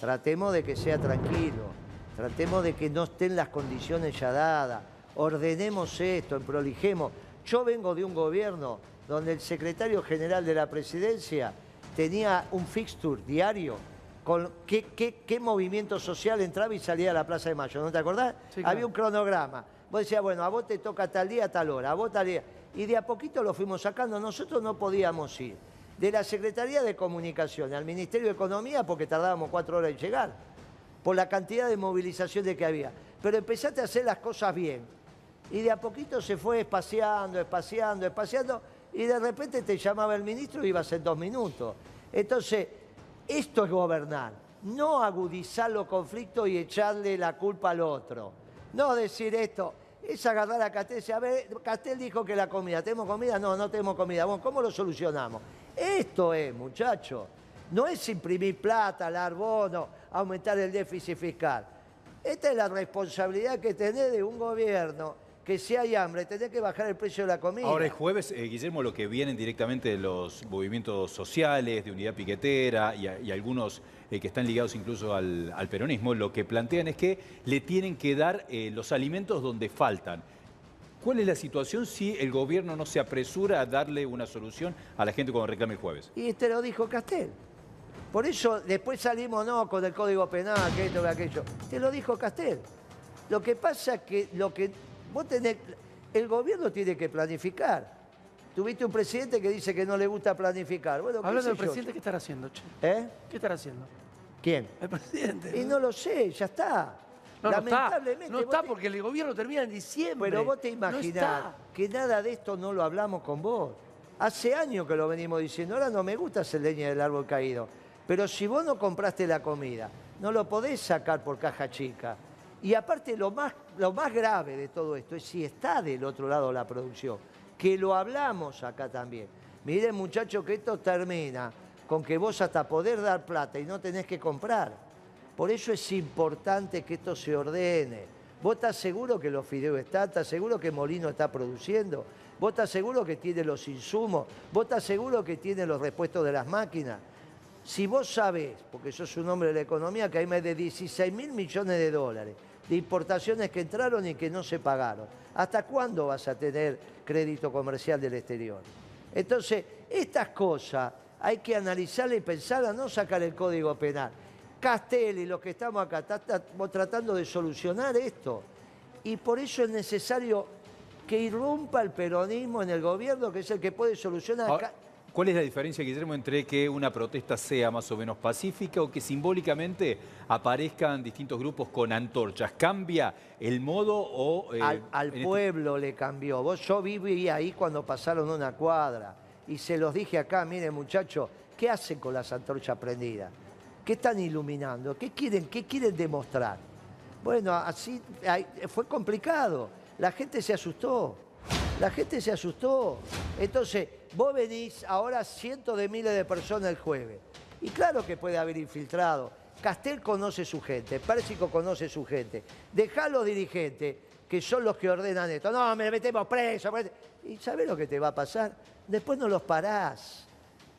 tratemos de que sea tranquilo. Tratemos de que no estén las condiciones ya dadas. Ordenemos esto, prolijemos. Yo vengo de un gobierno donde el secretario general de la presidencia tenía un fixture diario con qué, qué- qué movimiento social entraba y salía a la Plaza de Mayo. ¿No te acordás? Sí, claro. Había un cronograma. Vos decías, bueno, a vos te toca tal día, tal hora, a vos tal día. Y de a poquito lo fuimos sacando. Nosotros no podíamos ir de la Secretaría de Comunicaciones al Ministerio de Economía porque tardábamos cuatro horas en llegar, por la cantidad de movilizaciones que había. Pero empezaste a hacer las cosas bien. Y de a poquito se fue espaciando, espaciando, espaciando, y de repente te llamaba el ministro y ibas en dos minutos. Entonces, esto es gobernar, no agudizar los conflictos y echarle la culpa al otro. No decir esto, es agarrar a Castel decir, a ver, Castel dijo que la comida, ¿tenemos comida? No, no tenemos comida. Bueno, ¿cómo lo solucionamos? Esto es, muchachos. No es imprimir plata, dar bono, aumentar el déficit fiscal. Esta es la responsabilidad que tenés de un gobierno que si hay hambre, tenés que bajar el precio de la comida. Ahora es jueves, eh, Guillermo, lo que vienen directamente de los movimientos sociales, de unidad piquetera y algunos eh, que están ligados incluso al, peronismo, lo que plantean es que le tienen que dar eh, los alimentos donde faltan. ¿Cuál es la situación si el gobierno no se apresura a darle una solución a la gente cuando reclame el jueves? Y te lo dijo Castel. Por eso después salimos no con el Código Penal, que esto, que aquello. Te lo dijo Castel. Lo que pasa es que lo que vos tenés, el gobierno tiene que planificar. Tuviste un presidente que dice que no le gusta planificar. Bueno, ¿qué Hablando del presidente, ¿qué estará haciendo, che? ¿Eh? ¿Qué estará haciendo? ¿Quién? El presidente. Y no lo sé, ya está. No, no está. Lamentablemente. No vos está te- porque el gobierno termina en diciembre. Pero vos te No imaginás está. que nada de esto no lo hablamos con vos. Hace años que lo venimos diciendo, ahora no me gusta hacer leña del árbol caído. Pero si vos no compraste la comida, no lo podés sacar por caja chica. Y aparte lo más, lo más grave de todo esto es si está del otro lado la producción. Que lo hablamos acá también. Miren muchachos que esto termina con que vos hasta poder dar plata y no tenés que comprar. Por eso es importante que esto se ordene. ¿Vos estás seguro que los fideos están? ¿Estás seguro que Molino está produciendo? ¿Vos estás seguro que tiene los insumos? ¿Vos estás seguro que tiene los repuestos de las máquinas? Si vos sabés, porque sos un hombre de la economía, que hay más de 16 mil millones de dólares de importaciones que entraron y que no se pagaron, ¿hasta cuándo vas a tener crédito comercial del exterior? Entonces, estas cosas hay que analizarlas y pensarlas, no sacar el código penal. Castelli, los que estamos acá, estamos tratando de solucionar esto. Y por eso es necesario que irrumpa el peronismo en el gobierno, que es el que puede solucionar. Ahora, ¿Cuál es la diferencia, Guillermo, entre que una protesta sea más o menos pacífica o que simbólicamente aparezcan distintos grupos con antorchas? ¿Cambia el modo o...? eh, al, al este pueblo le cambió. Vos, yo viví ahí cuando pasaron una cuadra y se los dije acá, miren muchachos, ¿qué hacen con las antorchas prendidas? ¿Qué están iluminando? ¿Qué quieren, qué quieren demostrar? Bueno, así fue complicado. La gente se asustó. La gente se asustó. Entonces, vos venís ahora cientos de miles de personas el jueves. Y claro que puede haber infiltrado. Castel conoce su gente, Pérsico conoce su gente. Dejá a los dirigentes, que son los que ordenan esto. No, me metemos preso. ¿Y sabés lo que te va a pasar? Después no los parás.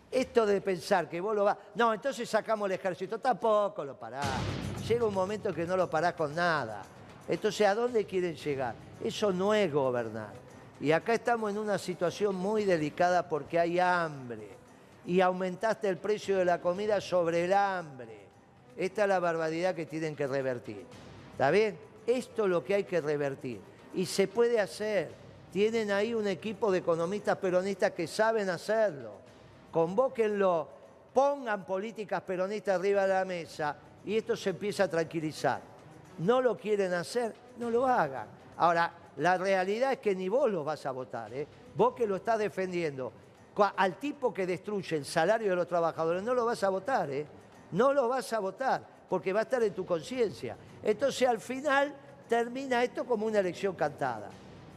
Esto de pensar que vos lo vas... No, entonces sacamos el ejército. Tampoco lo parás. Llega un momento que no lo parás con nada. Entonces, ¿a dónde quieren llegar? Eso no es gobernar. Y acá estamos en una situación muy delicada porque hay hambre. Y aumentaste el precio de la comida sobre el hambre. Esta es la barbaridad que tienen que revertir. ¿Está bien? Esto es lo que hay que revertir. Y se puede hacer. Tienen ahí un equipo de economistas peronistas que saben hacerlo. Convóquenlo, pongan políticas peronistas arriba de la mesa y esto se empieza a tranquilizar. No lo quieren hacer, no lo hagan. Ahora, la realidad es que ni vos lo vas a votar. ¿eh? Vos que lo estás defendiendo, al tipo que destruye el salario de los trabajadores, no lo vas a votar. ¿eh? No lo vas a votar, porque va a estar en tu conciencia. Entonces, al final, termina esto como una elección cantada.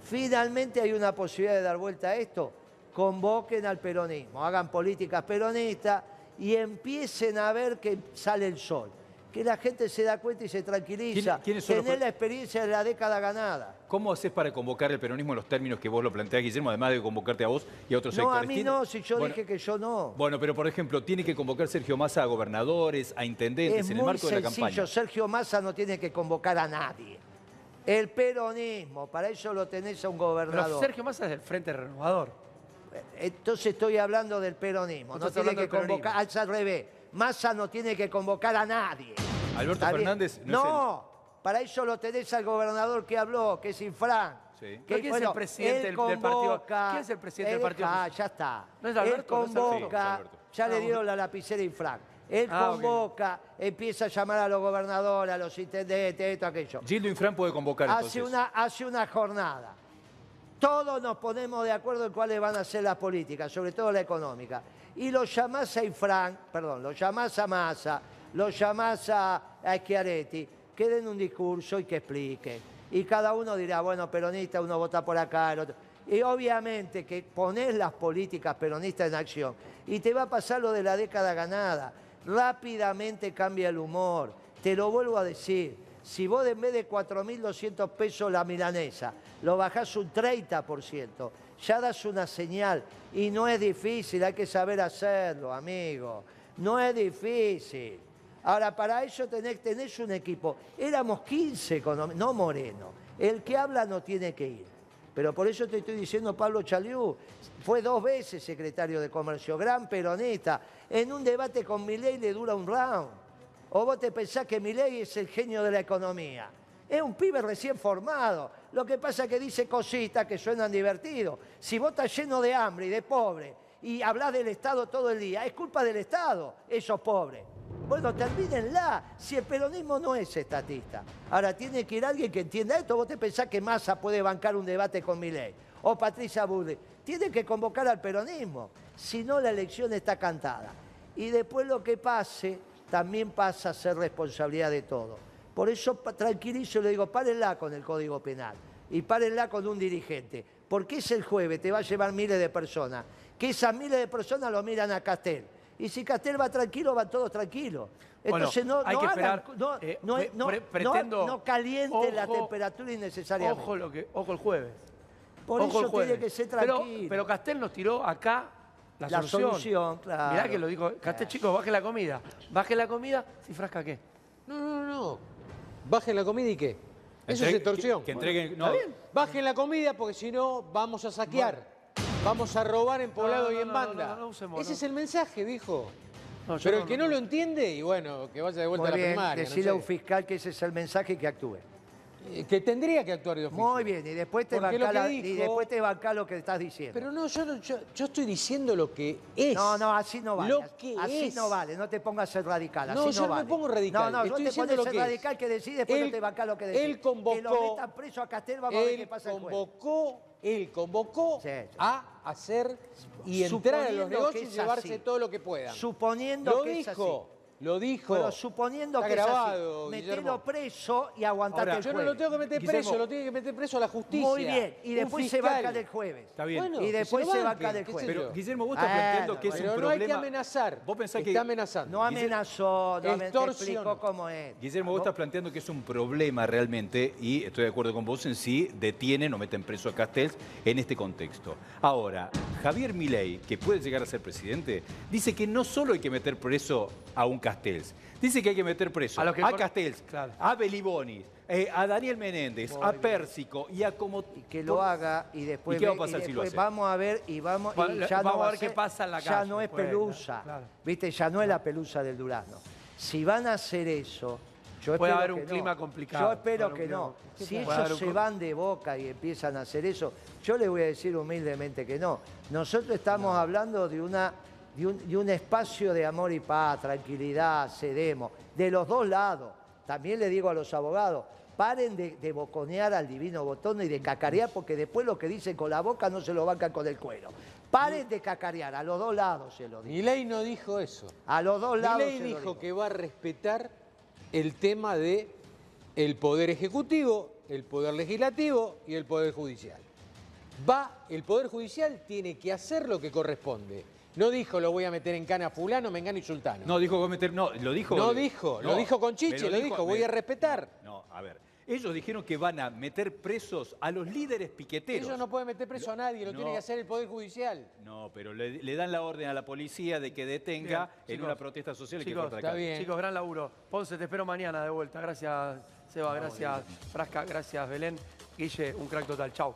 Finalmente hay una posibilidad de dar vuelta a esto. Convoquen al peronismo, hagan políticas peronistas y empiecen a ver que sale el sol que la gente se da cuenta y se tranquiliza. ¿Quiénes son Tener los... la experiencia de la década ganada. ¿Cómo haces para convocar el peronismo en los términos que vos lo planteás, Guillermo, además de convocarte a vos y a otros no, sectores? No, a mí ¿Tiene... no, si yo bueno, dije que yo no. Bueno, pero por ejemplo, tiene que convocar Sergio Massa a gobernadores, a intendentes es en el marco de la sencillo. campaña. Sergio Massa no tiene que convocar a nadie. El peronismo, para eso lo tenés a un gobernador. Pero Sergio Massa es del Frente Renovador. Entonces estoy hablando del peronismo. No tiene que convocar, al revés. Massa no tiene que convocar a nadie. Alberto Fernández no, no para eso lo tenés al gobernador que habló, que es Infran. Sí. Que, ¿Quién bueno, es el presidente del, convoca, del partido? ¿Quién es el presidente del partido? Ah, ya está. ¿No es Alberto? Él convoca, sí, ya ah, le dieron la lapicera a Infran. Él ah, convoca, okay. empieza a llamar a los gobernadores, a los intendentes, esto, aquello. Gildo Infran puede convocar hace entonces. Una, hace una jornada. Todos nos ponemos de acuerdo en cuáles van a ser las políticas, sobre todo la económica. Y lo llamás a Infran, perdón, lo llamás a Massa, lo llamás a, a Schiaretti, que den un discurso y que expliquen. Y cada uno dirá, bueno, peronista, uno vota por acá, el otro. Y obviamente que ponés las políticas peronistas en acción y te va a pasar lo de la década ganada. Rápidamente cambia el humor. Te lo vuelvo a decir. Si vos en vez de 4.200 pesos la milanesa lo bajás un 30%, ya das una señal. Y no es difícil, hay que saber hacerlo, amigo. No es difícil. Ahora, para eso tenés, tenés un equipo. Éramos 15, no Moreno. El que habla no tiene que ir. Pero por eso te estoy diciendo, Pablo Chaliú, fue dos veces secretario de Comercio, gran peronista. En un debate con Milei le dura un round. O vos te pensás que Milei es el genio de la economía. Es un pibe recién formado. Lo que pasa es que dice cositas que suenan divertidos. Si vos estás lleno de hambre y de pobre y hablás del Estado todo el día, es culpa del Estado, esos pobres. Bueno, termínenla. Si el peronismo no es estatista. Ahora, tiene que ir alguien que entienda esto. Vos te pensás que Massa puede bancar un debate con Milei. O Patricia Bullrich. Tiene que convocar al peronismo. Si no, la elección está cantada. Y después lo que pase, también pasa a ser responsabilidad de todo. Por eso tranquilizo y le digo, párenla con el Código Penal. Y párenla con un dirigente. porque es el jueves, te va a llevar miles de personas. Que esas miles de personas lo miran a Castel. Y si Castel va tranquilo, van todos tranquilos. Bueno, Entonces no, hay no que hagan- esperar, no, eh, no, pre- no- pre- no- pretendo- no caliente la temperatura innecesariamente. Ojo, lo que, ojo el jueves. Por Ojo el eso jueves. tiene que ser Pero- tranquilo. Pero, Castel nos tiró acá la, La solución. solución, claro. Mirá que lo dijo. Castel, chicos, baje la comida. Baje la comida, si frasca qué. No, no, no. Bajen la comida y qué. Eso es extorsión. que- que entreguen- no. Está bien. Bajen la comida porque si no vamos a saquear. Vamos a robar en poblado No, no, y en no, banda. no, no, no usemos, Ese no. es el mensaje, viejo. No, yo Pero no- el que no, lo entiende, y bueno, que vaya de vuelta Muy a la bien, primaria. no decirle a un fiscal que ese es el mensaje y que actúe. Eh, Que tendría que actuar de oficio. Muy bien, y después te banca que la- y dijo- después te banca lo que estás diciendo. Pero no, yo, no- yo, yo estoy diciendo lo que es. No, no, así no vale. Lo que así es. no vale, no te pongas a ser radical. Así No, no, yo no me pongo radical, No, no, estoy yo te diciendo lo ser que es. radical que decís, después Él- no te banca lo que decís. él Que lo convocó- metan preso a Castel, vamos a ver qué pasa el convocó, él convocó Sí, sí. a hacer y entrar a los negocios y es llevarse así. todo lo que puedan. Suponiendo Lo que es dijo, lo dijo. Pero suponiendo Está que grabado, es así, Guillermo. metelo preso y aguantate Ahora, el Yo no lo tengo que meter Guillermo. preso, lo tiene que meter preso a la justicia. Muy bien, y después se banca del jueves. Está bien. Bueno, y después se se banca del jueves. Pero Guillermo, vos estás Bueno, planteando que es Pero un no problema. hay que amenazar. Vos pensás que Está amenazando. No amenazó, no me explicó cómo es. Guillermo, vos estás planteando que es un problema realmente, y estoy de acuerdo con vos en sí, detienen o meten preso a Castells en este contexto. Ahora, Javier Milei, que puede llegar a ser presidente, dice que no solo hay que meter preso a un Castells, dice que hay que meter preso A los que Castells, Claro. a Beliboni, eh, a Daniel Menéndez, a Pérsico y a como... Y que lo haga y después, ¿Y qué va a pasar si lo después hace? vamos a ver y vamos y ya vamos va a ver qué pasa en la ya calle no es pelusa claro. viste ya no es la pelusa del durazno. Si van a hacer eso yo Puede haber un no. clima complicado, yo espero que no. si ellos se van de boca y empiezan a hacer eso yo le voy a decir humildemente que no. Nosotros estamos hablando de una de un, espacio de amor y paz tranquilidad cedemos de los dos lados también le digo a los abogados Paren de, de boconear al divino botón y de cacarear, porque después lo que dicen con la boca no se lo bancan con el cuero. Paren de cacarear, a los dos lados se lo digo. Milei no dijo eso. A los dos lados Milei lo dijo digo. que va a respetar el tema de el poder ejecutivo, el poder legislativo y el poder judicial. Va, el poder judicial tiene que hacer lo que corresponde. No dijo lo voy a meter en cana a fulano, mengano y sultano. No, dijo que va a meter... No, lo dijo... No dijo, lo dijo con Chiche, lo dijo, voy a respetar. No, a ver. Ellos dijeron que van a meter presos a los líderes piqueteros. Ellos no pueden meter preso a nadie, lo No. tiene que hacer el poder judicial. No, pero le, le dan la orden a la policía de que detenga Bien, en chicos. una protesta social y que Chicos, la está bien. Chicos, gran laburo. Ponce, te espero mañana de vuelta. Gracias, Seba. Gracias, Frasca. Gracias, Belén. Guille, un crack total. Chau.